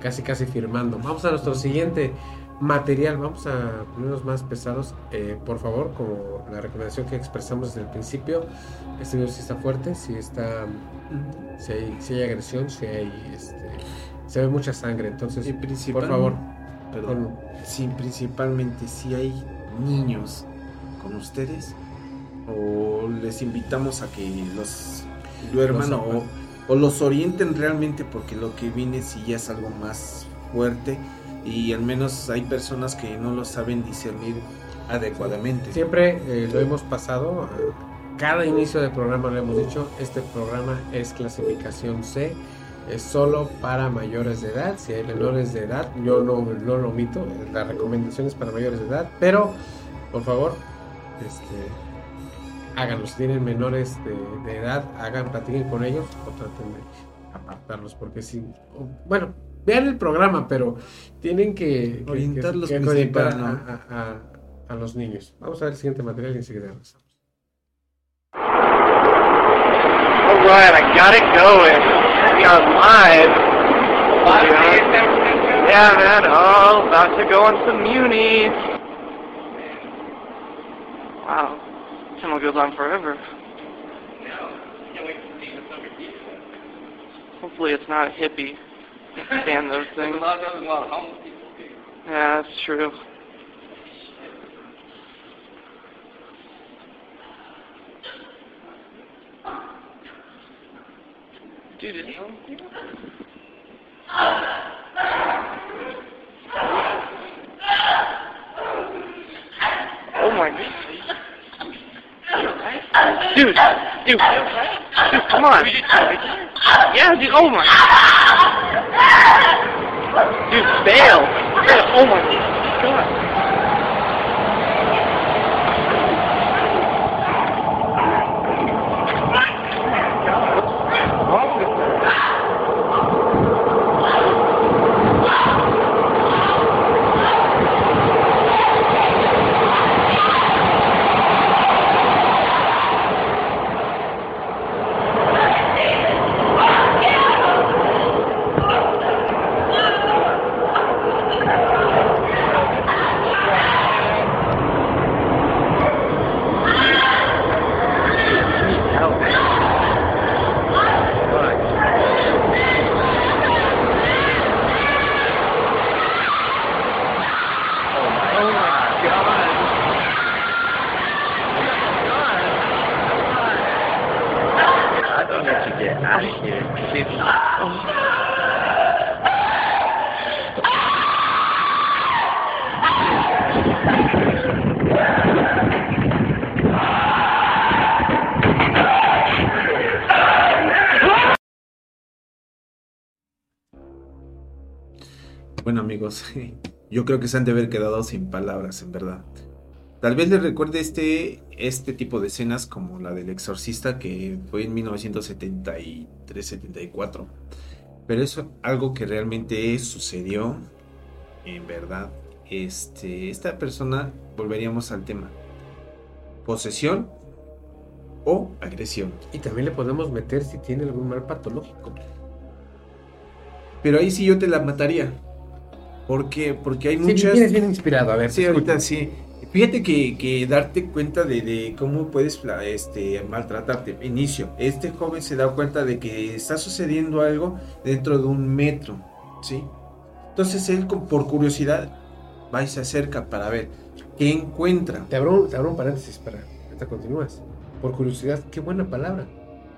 casi casi firmando. Vamos a nuestro siguiente material, vamos a ponernos más pesados. Eh, por favor, como la recomendación que expresamos desde el principio, este video sí está fuerte, sí está, si hay, sí hay agresión, si hay, este, se ve mucha sangre. Entonces, por favor, Perdón. Sí, principalmente si hay niños con ustedes o les invitamos a que los duerman Los o, o los orienten realmente porque lo que viene sí ya es algo más fuerte y al menos hay personas que no lo saben discernir adecuadamente. Siempre eh, lo hemos pasado, cada inicio de programa lo hemos dicho, este programa es clasificación C, es solo para mayores de edad, si hay menores de edad, yo no, no lo omito, la recomendación es para mayores de edad, pero por favor, este, háganlo, si tienen menores de, de edad, hagan, platiquen con ellos o traten de apartarlos, porque si, bueno, vean el programa, pero tienen que, Orientarlos orientar a- a- a- a los niños. Vamos a ver el siguiente material y enseguida regresamos. All right, I got it going. We are live. Yeah, yeah man. Oh, about to go on some munis. Wow, channel goes on forever. Hopefully, it's not a hippie. Stand those things. Yeah, that's true. Dude, is Oh my god. Dude, dude, dude, come on. Yeah, dude, oh my. Dude, fail. Oh my god. Amigos, yo creo que se han de haber quedado sin palabras, en verdad. Tal vez les recuerde este, este tipo de escenas como la del exorcista que fue en 1973-74. Pero es algo que realmente sucedió, en verdad. Este, esta persona, volveríamos al tema. Posesión o agresión. Y también le podemos meter si tiene algún mal patológico. Pero ahí sí yo te la mataría. ¿Por qué? Porque hay Sí, muchas... vienes bien inspirado, a ver. Sí, ahorita sí. Fíjate que, que darte cuenta de, de cómo puedes este, maltratarte. Inicio, este joven se da cuenta de que está sucediendo algo dentro de un metro, ¿sí? Entonces él, por curiosidad, va y se acerca para ver qué encuentra. Te abro, un- te abro un paréntesis para ahorita continúas. Por curiosidad, qué buena palabra.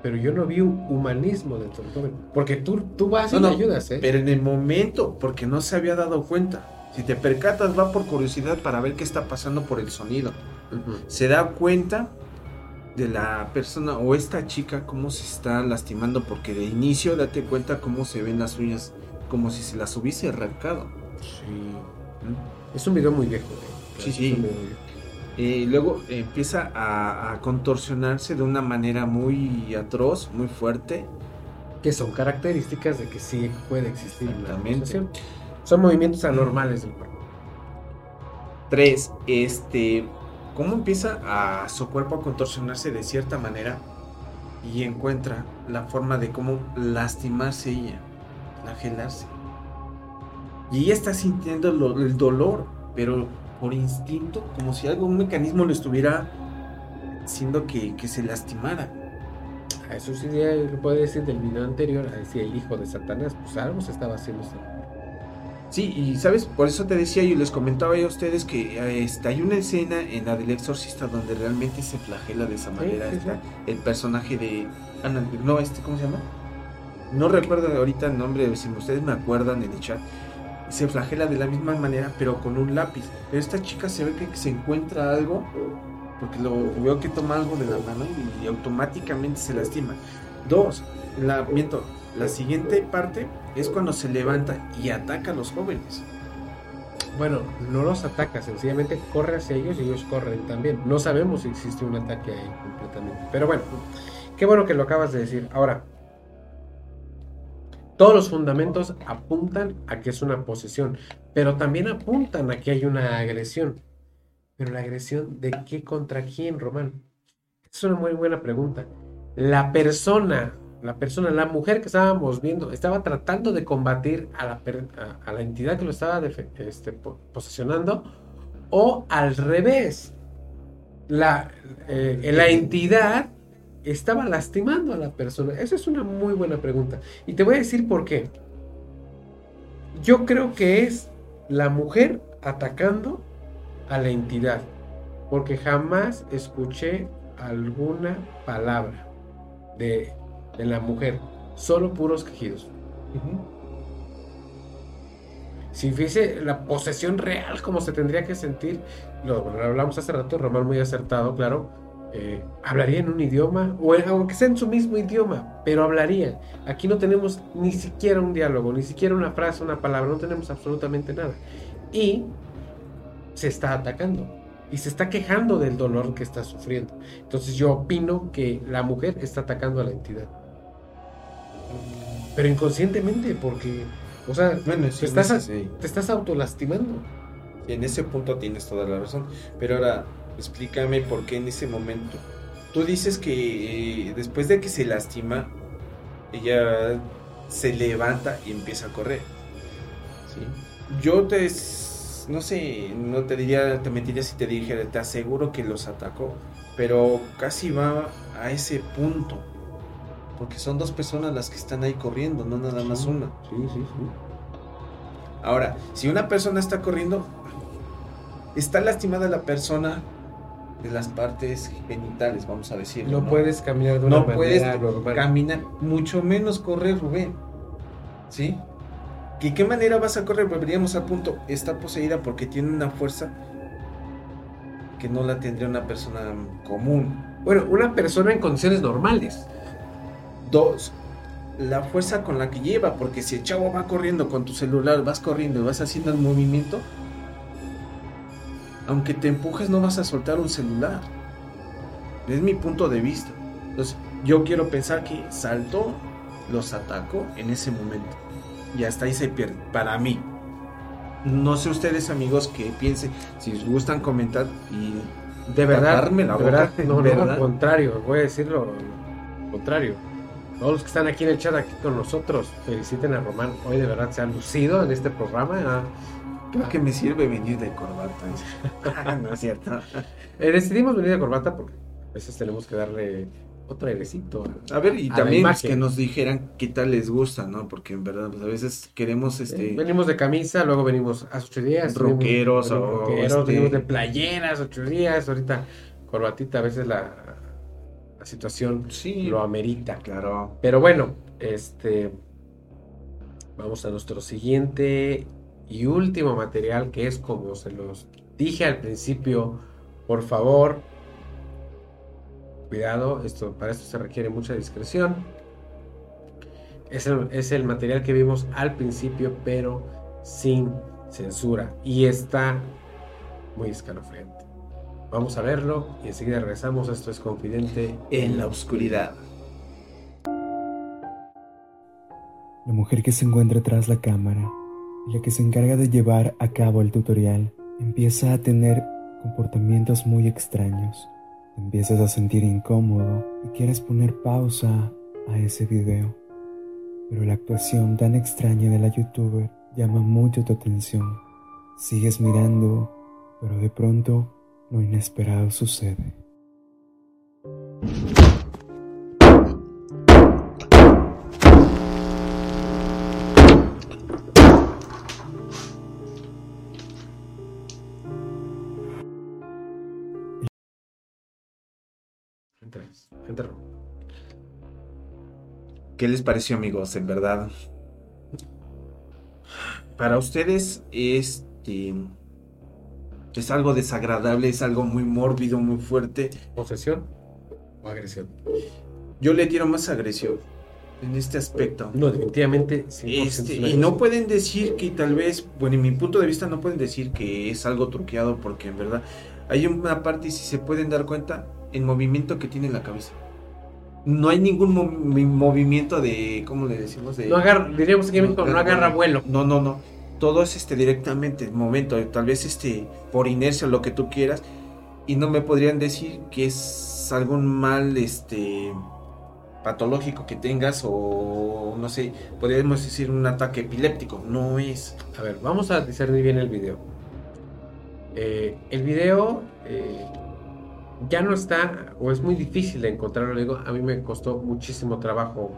Pero yo no vi un humanismo dentro del joven. Porque tú, tú vas y No, le ayudas, ¿eh? Pero en el momento, porque no se había dado cuenta. Si te percatas, va por curiosidad para ver qué está pasando por el sonido. Se da cuenta de la persona o esta chica cómo se está lastimando porque de inicio date cuenta cómo se ven las uñas como si se las hubiese arrancado Sí. Es un video muy viejo. ¿eh? Sí, Es sí. un video muy viejo. Y luego empieza a, a contorsionarse de una manera muy atroz muy fuerte Que son características de que sí puede existir la. Son movimientos anormales del cuerpo. tres este cómo empieza a su cuerpo a contorsionarse de cierta manera y encuentra la forma de cómo lastimarse ella flagelarse y ella está sintiendo lo- el dolor pero por instinto como si algo un mecanismo lo estuviera haciendo que, que se lastimara A eso sí ya lo puede decir del video anterior. A decir el hijo de Satanás. Pues algo se estaba haciendo. Sí, y sabes, por eso te decía yo, les comentaba yo a ustedes que este, hay una escena en la del exorcista donde realmente se flagela de esa manera sí, esta- sí. el personaje de Ana, no, este, ¿cómo se llama? No recuerdo ahorita el nombre, si ustedes me acuerdan en el chat. Se flagela de la misma manera, pero con un lápiz. Pero esta chica se ve que se encuentra algo, porque lo veo que toma algo de la mano y, automáticamente se lastima. Dos, la, miento, la siguiente parte es cuando se levanta y ataca a los jóvenes. Bueno, no los ataca, sencillamente corre hacia ellos y ellos corren también. No sabemos si existe un ataque ahí completamente. Pero bueno, qué bueno que lo acabas de decir. Ahora, todos los fundamentos apuntan a que es una posesión, pero también apuntan a que hay una agresión. Pero la agresión de qué contra quién, Román? Es una muy buena pregunta. La persona, la persona, la mujer que estábamos viendo, estaba tratando de combatir a la, entidad que lo estaba este, o al revés. La, eh, la entidad estaba lastimando a la persona. Esa es una muy buena pregunta. Y te voy a decir por qué. Yo creo que es la mujer atacando a la entidad. Porque jamás escuché alguna palabra de, de la mujer. Solo puros quejidos. Si fuese la posesión real como se tendría que sentir, lo, lo hablamos hace rato, Román muy acertado, claro, eh, hablaría en un idioma, o aunque sea en su mismo idioma, pero hablaría. Aquí no tenemos ni siquiera un diálogo, ni siquiera una frase, una palabra, no tenemos absolutamente nada. Y se está atacando y se está quejando del dolor que está sufriendo. Entonces yo opino que la mujer está atacando a la entidad. Pero inconscientemente, porque, o sea, Bueno, te estás, te estás autolastimando. En ese punto tienes toda la razón. Pero ahora, explícame por qué en ese momento. Tú dices que eh, después de que se lastima, ella se levanta y empieza a correr. ¿sí? Yo te. No sé, no te diría, te mentiría si te dijera, te aseguro que los atacó. Pero casi va a ese punto. Porque son dos personas las que están ahí corriendo, no nada más una. Sí, sí, sí. Ahora, si una persona está corriendo, está lastimada la persona de las partes genitales, vamos a decirlo. No, puedes caminar de una no puedes manera normal. caminar, mucho menos correr, Rubén. ¿Sí? ¿De qué manera vas a correr? Volveríamos al punto, está poseída porque tiene una fuerza que no la tendría una persona común. Bueno, una persona en condiciones normales. Dos, la fuerza con la que lleva, porque si el chavo va corriendo con tu celular, vas corriendo y vas haciendo el movimiento, aunque te empujes no vas a soltar un celular. Es mi punto de vista. Entonces, yo quiero pensar que saltó, los atacó en ese momento. Y hasta ahí se pierde, para mí. No sé ustedes amigos que piensen, si les gustan comentar y De verdad, la de verdad, no, no, ¿verdad? al contrario, voy a decirlo lo contrario. Todos los que están aquí en el chat, aquí con nosotros, feliciten a Román. Hoy de verdad se ha lucido en este programa. Creo que me sirve venir de corbata. no es cierto. Eh, decidimos venir de corbata porque a veces tenemos que darle otro airecito. A ver, y A también que nos dijeran qué tal les gusta, ¿no? Porque en verdad, pues, a veces queremos este. Eh, venimos de camisa, luego venimos a ocho días. Rockeros, venimos, o rockeros, este- venimos de playeras, ocho días. Ahorita corbatita, a veces la, la situación Sí, lo amerita. claro. Pero bueno, este. Vamos a nuestro siguiente y último material que es como se los dije al principio. Por favor, cuidado, esto, para esto se requiere mucha discreción. Es el, es el material que vimos al principio, pero sin censura. Y está muy escalofriante. Vamos a verlo y enseguida regresamos. Esto es Confidente En la oscuridad. La mujer que se encuentra tras la cámara la que se encarga de llevar a cabo el tutorial empieza a tener comportamientos muy extraños. Empiezas a sentir incómodo y quieres poner pausa a ese video. Pero la actuación tan extraña de la youtuber llama mucho tu atención. Sigues mirando, pero de pronto lo inesperado sucede. Entra. ¿Qué les pareció, amigos? En verdad. Para ustedes, este. Es algo desagradable, es algo muy mórbido, muy fuerte. ¿Posesión o agresión? Yo le tiro más agresión en este aspecto. No, definitivamente. 100% Este, y no pueden decir que tal vez, bueno, en mi punto de vista no pueden decir que es algo truqueado porque en verdad hay una parte y si se pueden dar cuenta, el movimiento que tiene la cabeza. No hay ningún mo- mi- movimiento de, ¿cómo le decimos? De, No agarra, diríamos en México, no agarra vuelo. No, no, no. Todo es este directamente, el momento, tal vez este por inercia lo que tú quieras y no me podrían decir que es algún mal este patológico que tengas o no sé, podríamos decir un ataque epiléptico, no es. A ver, vamos a discernir bien el video. Eh, el video eh, ya no está, o es muy difícil de encontrarlo. Digo, a mí me costó muchísimo trabajo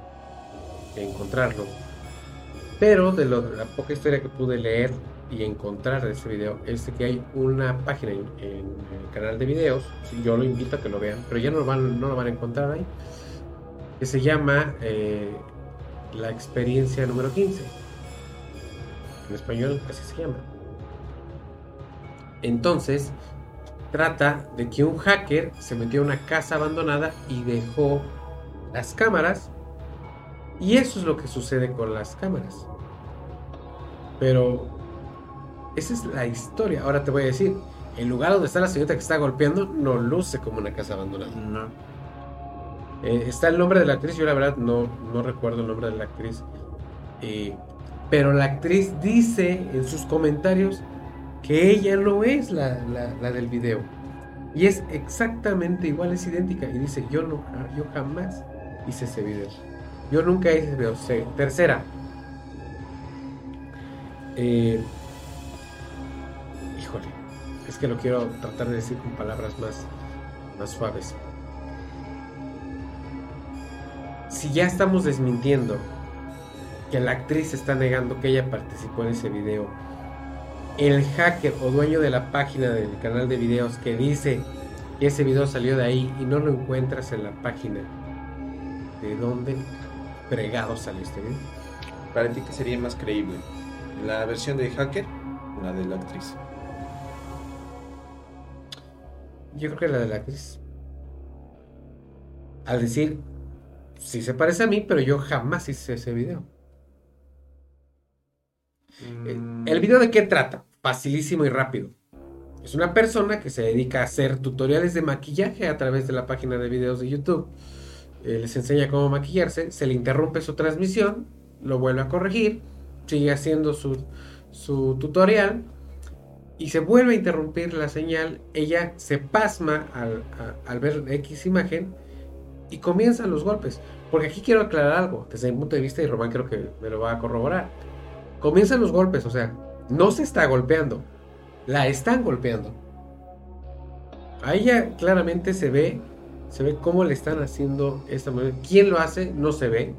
encontrarlo. Pero de, la poca historia que pude leer y encontrar de este video, es que hay una página en, el canal de videos. Yo lo invito a que lo vean, pero ya no lo van, no lo van a encontrar ahí. Que se llama eh, La experiencia número 15 en español así se llama. Entonces, trata de que un hacker se metió a una casa abandonada y dejó las cámaras. Y eso es lo que sucede con las cámaras. Pero esa es la historia. Ahora te voy a decir, el lugar donde está la señorita que está golpeando no luce como una casa abandonada. No. Eh, está el nombre de la actriz, yo la verdad no, no recuerdo el nombre de la actriz. Eh, pero la actriz dice en sus comentarios que ella no es la, la- del video. Y es exactamente igual, es idéntica. Y dice, yo no, yo jamás hice ese video. Yo nunca hice ese video. Tercera. Eh, híjole, es que lo quiero tratar de decir con palabras más, más suaves. Si ya estamos desmintiendo que la actriz está negando que ella participó en ese video, el hacker o dueño de la página del canal de videos que dice que ese video salió de ahí y no lo encuentras en la página, ¿de dónde fregado salió este video? Para ti que sería más creíble, la versión de hacker, o la de la actriz. Yo creo que la de la actriz. Al decir, sí se parece a mí, pero yo jamás hice ese video. Eh, Mm, ¿El video de qué trata? Facilísimo y rápido. Es una persona que se dedica a hacer tutoriales de maquillaje a través de la página de videos de YouTube. Les enseña cómo maquillarse, se le interrumpe su transmisión, lo vuelve a corregir, sigue haciendo su, su tutorial y se vuelve a interrumpir la señal. Ella se pasma al, al ver X imagen y comienzan los golpes. Porque aquí quiero aclarar algo, desde mi punto de vista, y Román creo que me lo va a corroborar. Comienzan los golpes, o sea, No se está golpeando, la están golpeando. A ella claramente se ve, se ve cómo le están haciendo esta manera. ¿Quién lo hace? No se ve.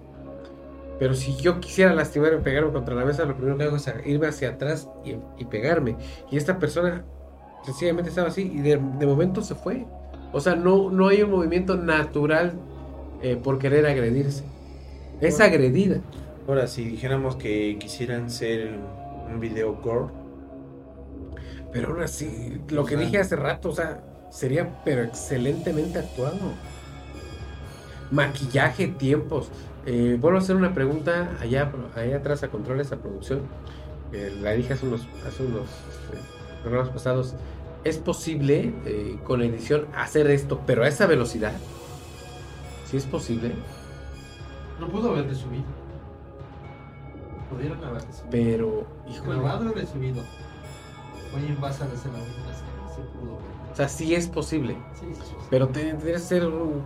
Pero si yo quisiera lastimarme y pegarme contra la mesa, lo primero que hago es irme hacia atrás y, y pegarme. Y esta persona sencillamente estaba así y de, de momento se fue. O sea, no, no hay un movimiento natural eh, por querer agredirse. Es Bueno. agredida. Ahora, si dijéramos que quisieran ser un video gore, Pero aún así, lo que sea- dije hace rato, o sea, sería pero excelentemente actuado. Maquillaje, tiempos. Eh, vuelvo a hacer una pregunta allá, allá atrás a controles, a producción. Eh, la dije hace unos, hace unos este, programas pasados. ¿Es posible eh, con la edición hacer esto, pero a esa velocidad? ¿Sí es posible? No pudo haberle subido. Pudieron haberle subido. Pero. Grabado haberle subido. Oye, en base a herramientas que se pudo. O sea, sí es posible. Sí, sí, sí. Pero te- tendría que ser un-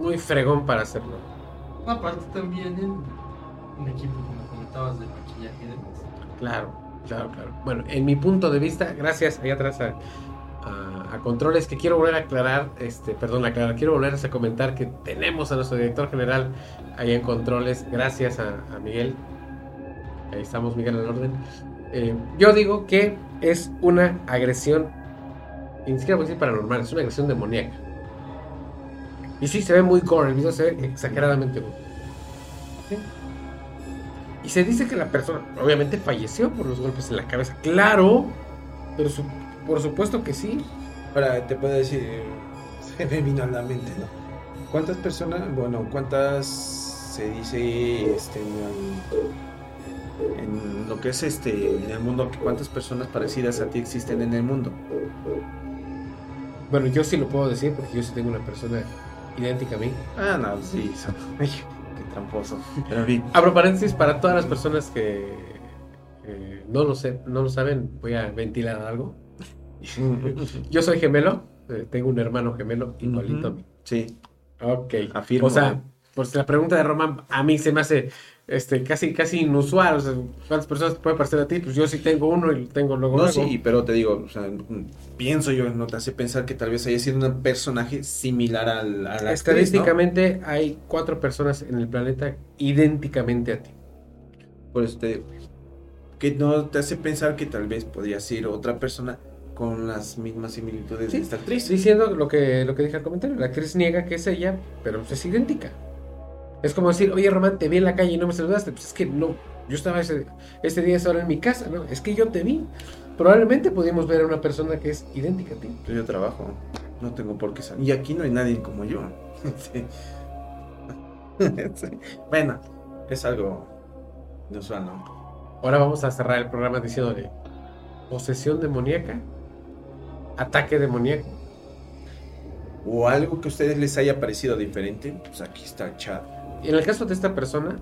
muy fregón para hacerlo. Aparte también en un equipo, como comentabas, de maquillaje y demás. Claro, claro, claro. Bueno, en mi punto de vista, gracias allá atrás a, a- a controles que quiero volver a aclarar, este, perdón, aclarar, quiero volver a comentar que tenemos a nuestro director general allá en controles, gracias a, a Miguel. Ahí estamos, Miguel al orden. Eh, yo digo que es una agresión, ni siquiera voy a decir paranormal, es una agresión demoníaca. Y sí, se ve muy gore, el video se ve exageradamente gore. Y se dice que la persona, obviamente, falleció por los golpes en la cabeza. Claro, pero por supuesto que sí. ahora te puedo decir, se me vino a la mente, ¿no? ¿Cuántas personas, bueno, cuántas se dice este, en lo que es este, en el mundo, cuántas personas parecidas a ti existen en el mundo? Bueno, yo sí lo puedo decir porque yo sí tengo una persona idéntica a mí. Ah, no, sí, son- ay, qué tramposo. Pero bien, Abro paréntesis para todas las personas que eh, no, lo sé, no lo saben, voy a ventilar algo. Yo soy gemelo, eh, tengo un hermano gemelo igualito a mí. sí, Ok. Afirmo. O sea, pues la pregunta de Román a mí se me hace este, casi, casi inusual. O sea, ¿cuántas personas te puede parecer a ti? Pues yo sí tengo uno y tengo luego. No, luego. sí, pero te digo, o sea, pienso yo, no te hace pensar que tal vez haya sido un personaje similar al, a la actriz, ¿no? Estadísticamente hay cuatro personas en el planeta idénticamente a ti. Por eso te digo, que no te hace pensar que tal vez podría ser otra persona con las mismas similitudes Sí, de esta actriz. Diciendo lo que, lo que dije al comentario, la actriz niega que es ella, pero pues es idéntica. Es como decir, oye Román, te vi en la calle y no me saludaste. Pues es que no, yo estaba ese, ese día esa hora en mi casa, ¿no? Es que yo te vi. Probablemente pudimos ver a una persona que es idéntica a ti. Yo trabajo, no tengo por qué salir. Y aquí no hay nadie como yo. Sí. Sí. Bueno, es algo inusual, ¿no? Ahora vamos a cerrar el programa diciéndole posesión demoníaca, ataque demoníaco. O algo que a ustedes les haya parecido diferente, pues aquí está el chat. En el caso de esta persona,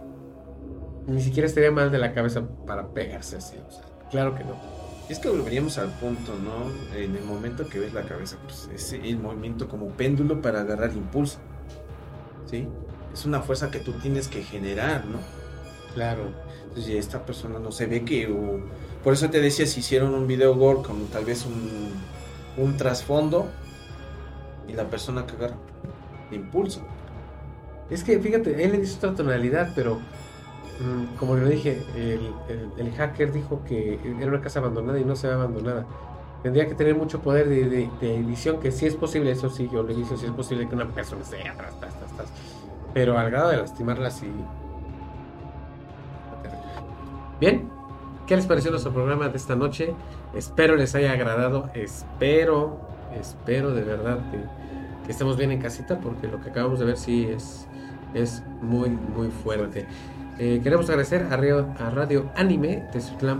ni siquiera estaría mal de la cabeza para pegarse así. o sea, claro que no. Es que volveríamos al punto, ¿no? En el momento que ves la cabeza, pues es el movimiento como péndulo para agarrar impulso. ¿Sí? Es una fuerza que tú tienes que generar, ¿no? Claro. Entonces esta persona no se ve que... o- por eso te decía, si hicieron un video gore con tal vez un, un trasfondo y la persona que agarra impulso. Es que fíjate, él le dice otra tonalidad, pero mm, como le dije, el, hacker dijo que era una casa abandonada y no se ve abandonada. Tendría que tener mucho poder de, de- edición, que sí es posible, eso sí, yo le dije, sí es posible que una persona esté atrás, atrás, atrás. Pero al grado de lastimarla, sí. Bien, ¿qué les pareció nuestro programa de esta noche? Espero les haya agradado, espero, espero de verdad que estemos bien en casita, porque lo que acabamos de ver sí es, es muy, muy fuerte. Eh, queremos agradecer a Radio, a Radio Anime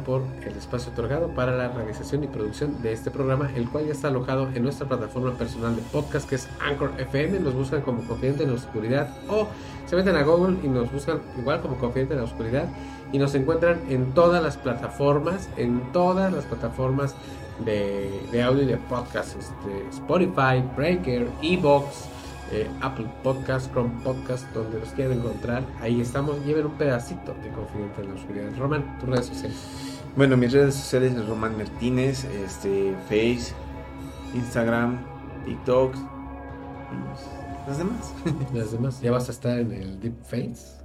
por el espacio otorgado para la realización y producción de este programa, el cual ya está alojado en nuestra plataforma personal de podcast que es Anchor FM. Nos buscan como Confidente en la Oscuridad o se meten a Google y nos buscan igual como Confidente en la Oscuridad y nos encuentran en todas las plataformas, en todas las plataformas de, de audio y de podcast, este, Spotify, Breaker, Evox, eh, Apple Podcast, Chrome Podcast, donde los quieran encontrar. Ahí estamos, lleven un pedacito de Confidente en la Oscuridad. Roman, tus redes sociales. Bueno, mis redes sociales es Román Martínez, este, Face, Instagram, TikTok, y las demás. Las demás, ¿ya vas a estar en el Deep Face?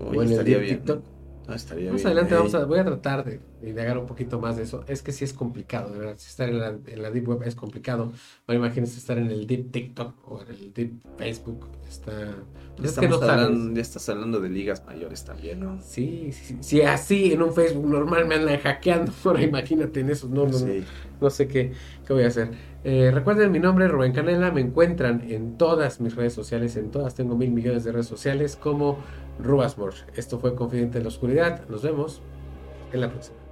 Oye, ¿O en el estaría Deep bien, TikTok? Ah, estaría Más bien. adelante Ey. vamos a, voy a tratar de indagar un poquito más de eso. Es que sí es complicado, de verdad. Si estar en la, en la Deep Web es complicado. Ahora imagínense estar en el Deep TikTok o en el Deep Facebook. Está... Ya, es que no hablando, ya estás hablando de ligas mayores también, ¿no? Sí, sí, sí, así en un Facebook normal me andan hackeando. Ahora imagínate en esos. No, no, no. Sí. No sé qué, qué voy a hacer. Eh, recuerden, mi nombre Rubén Canela. Me encuentran en todas mis redes sociales. En todas tengo mil millones de redes sociales como Rubasmore. Esto fue Confidente en la Oscuridad. Nos vemos en la próxima.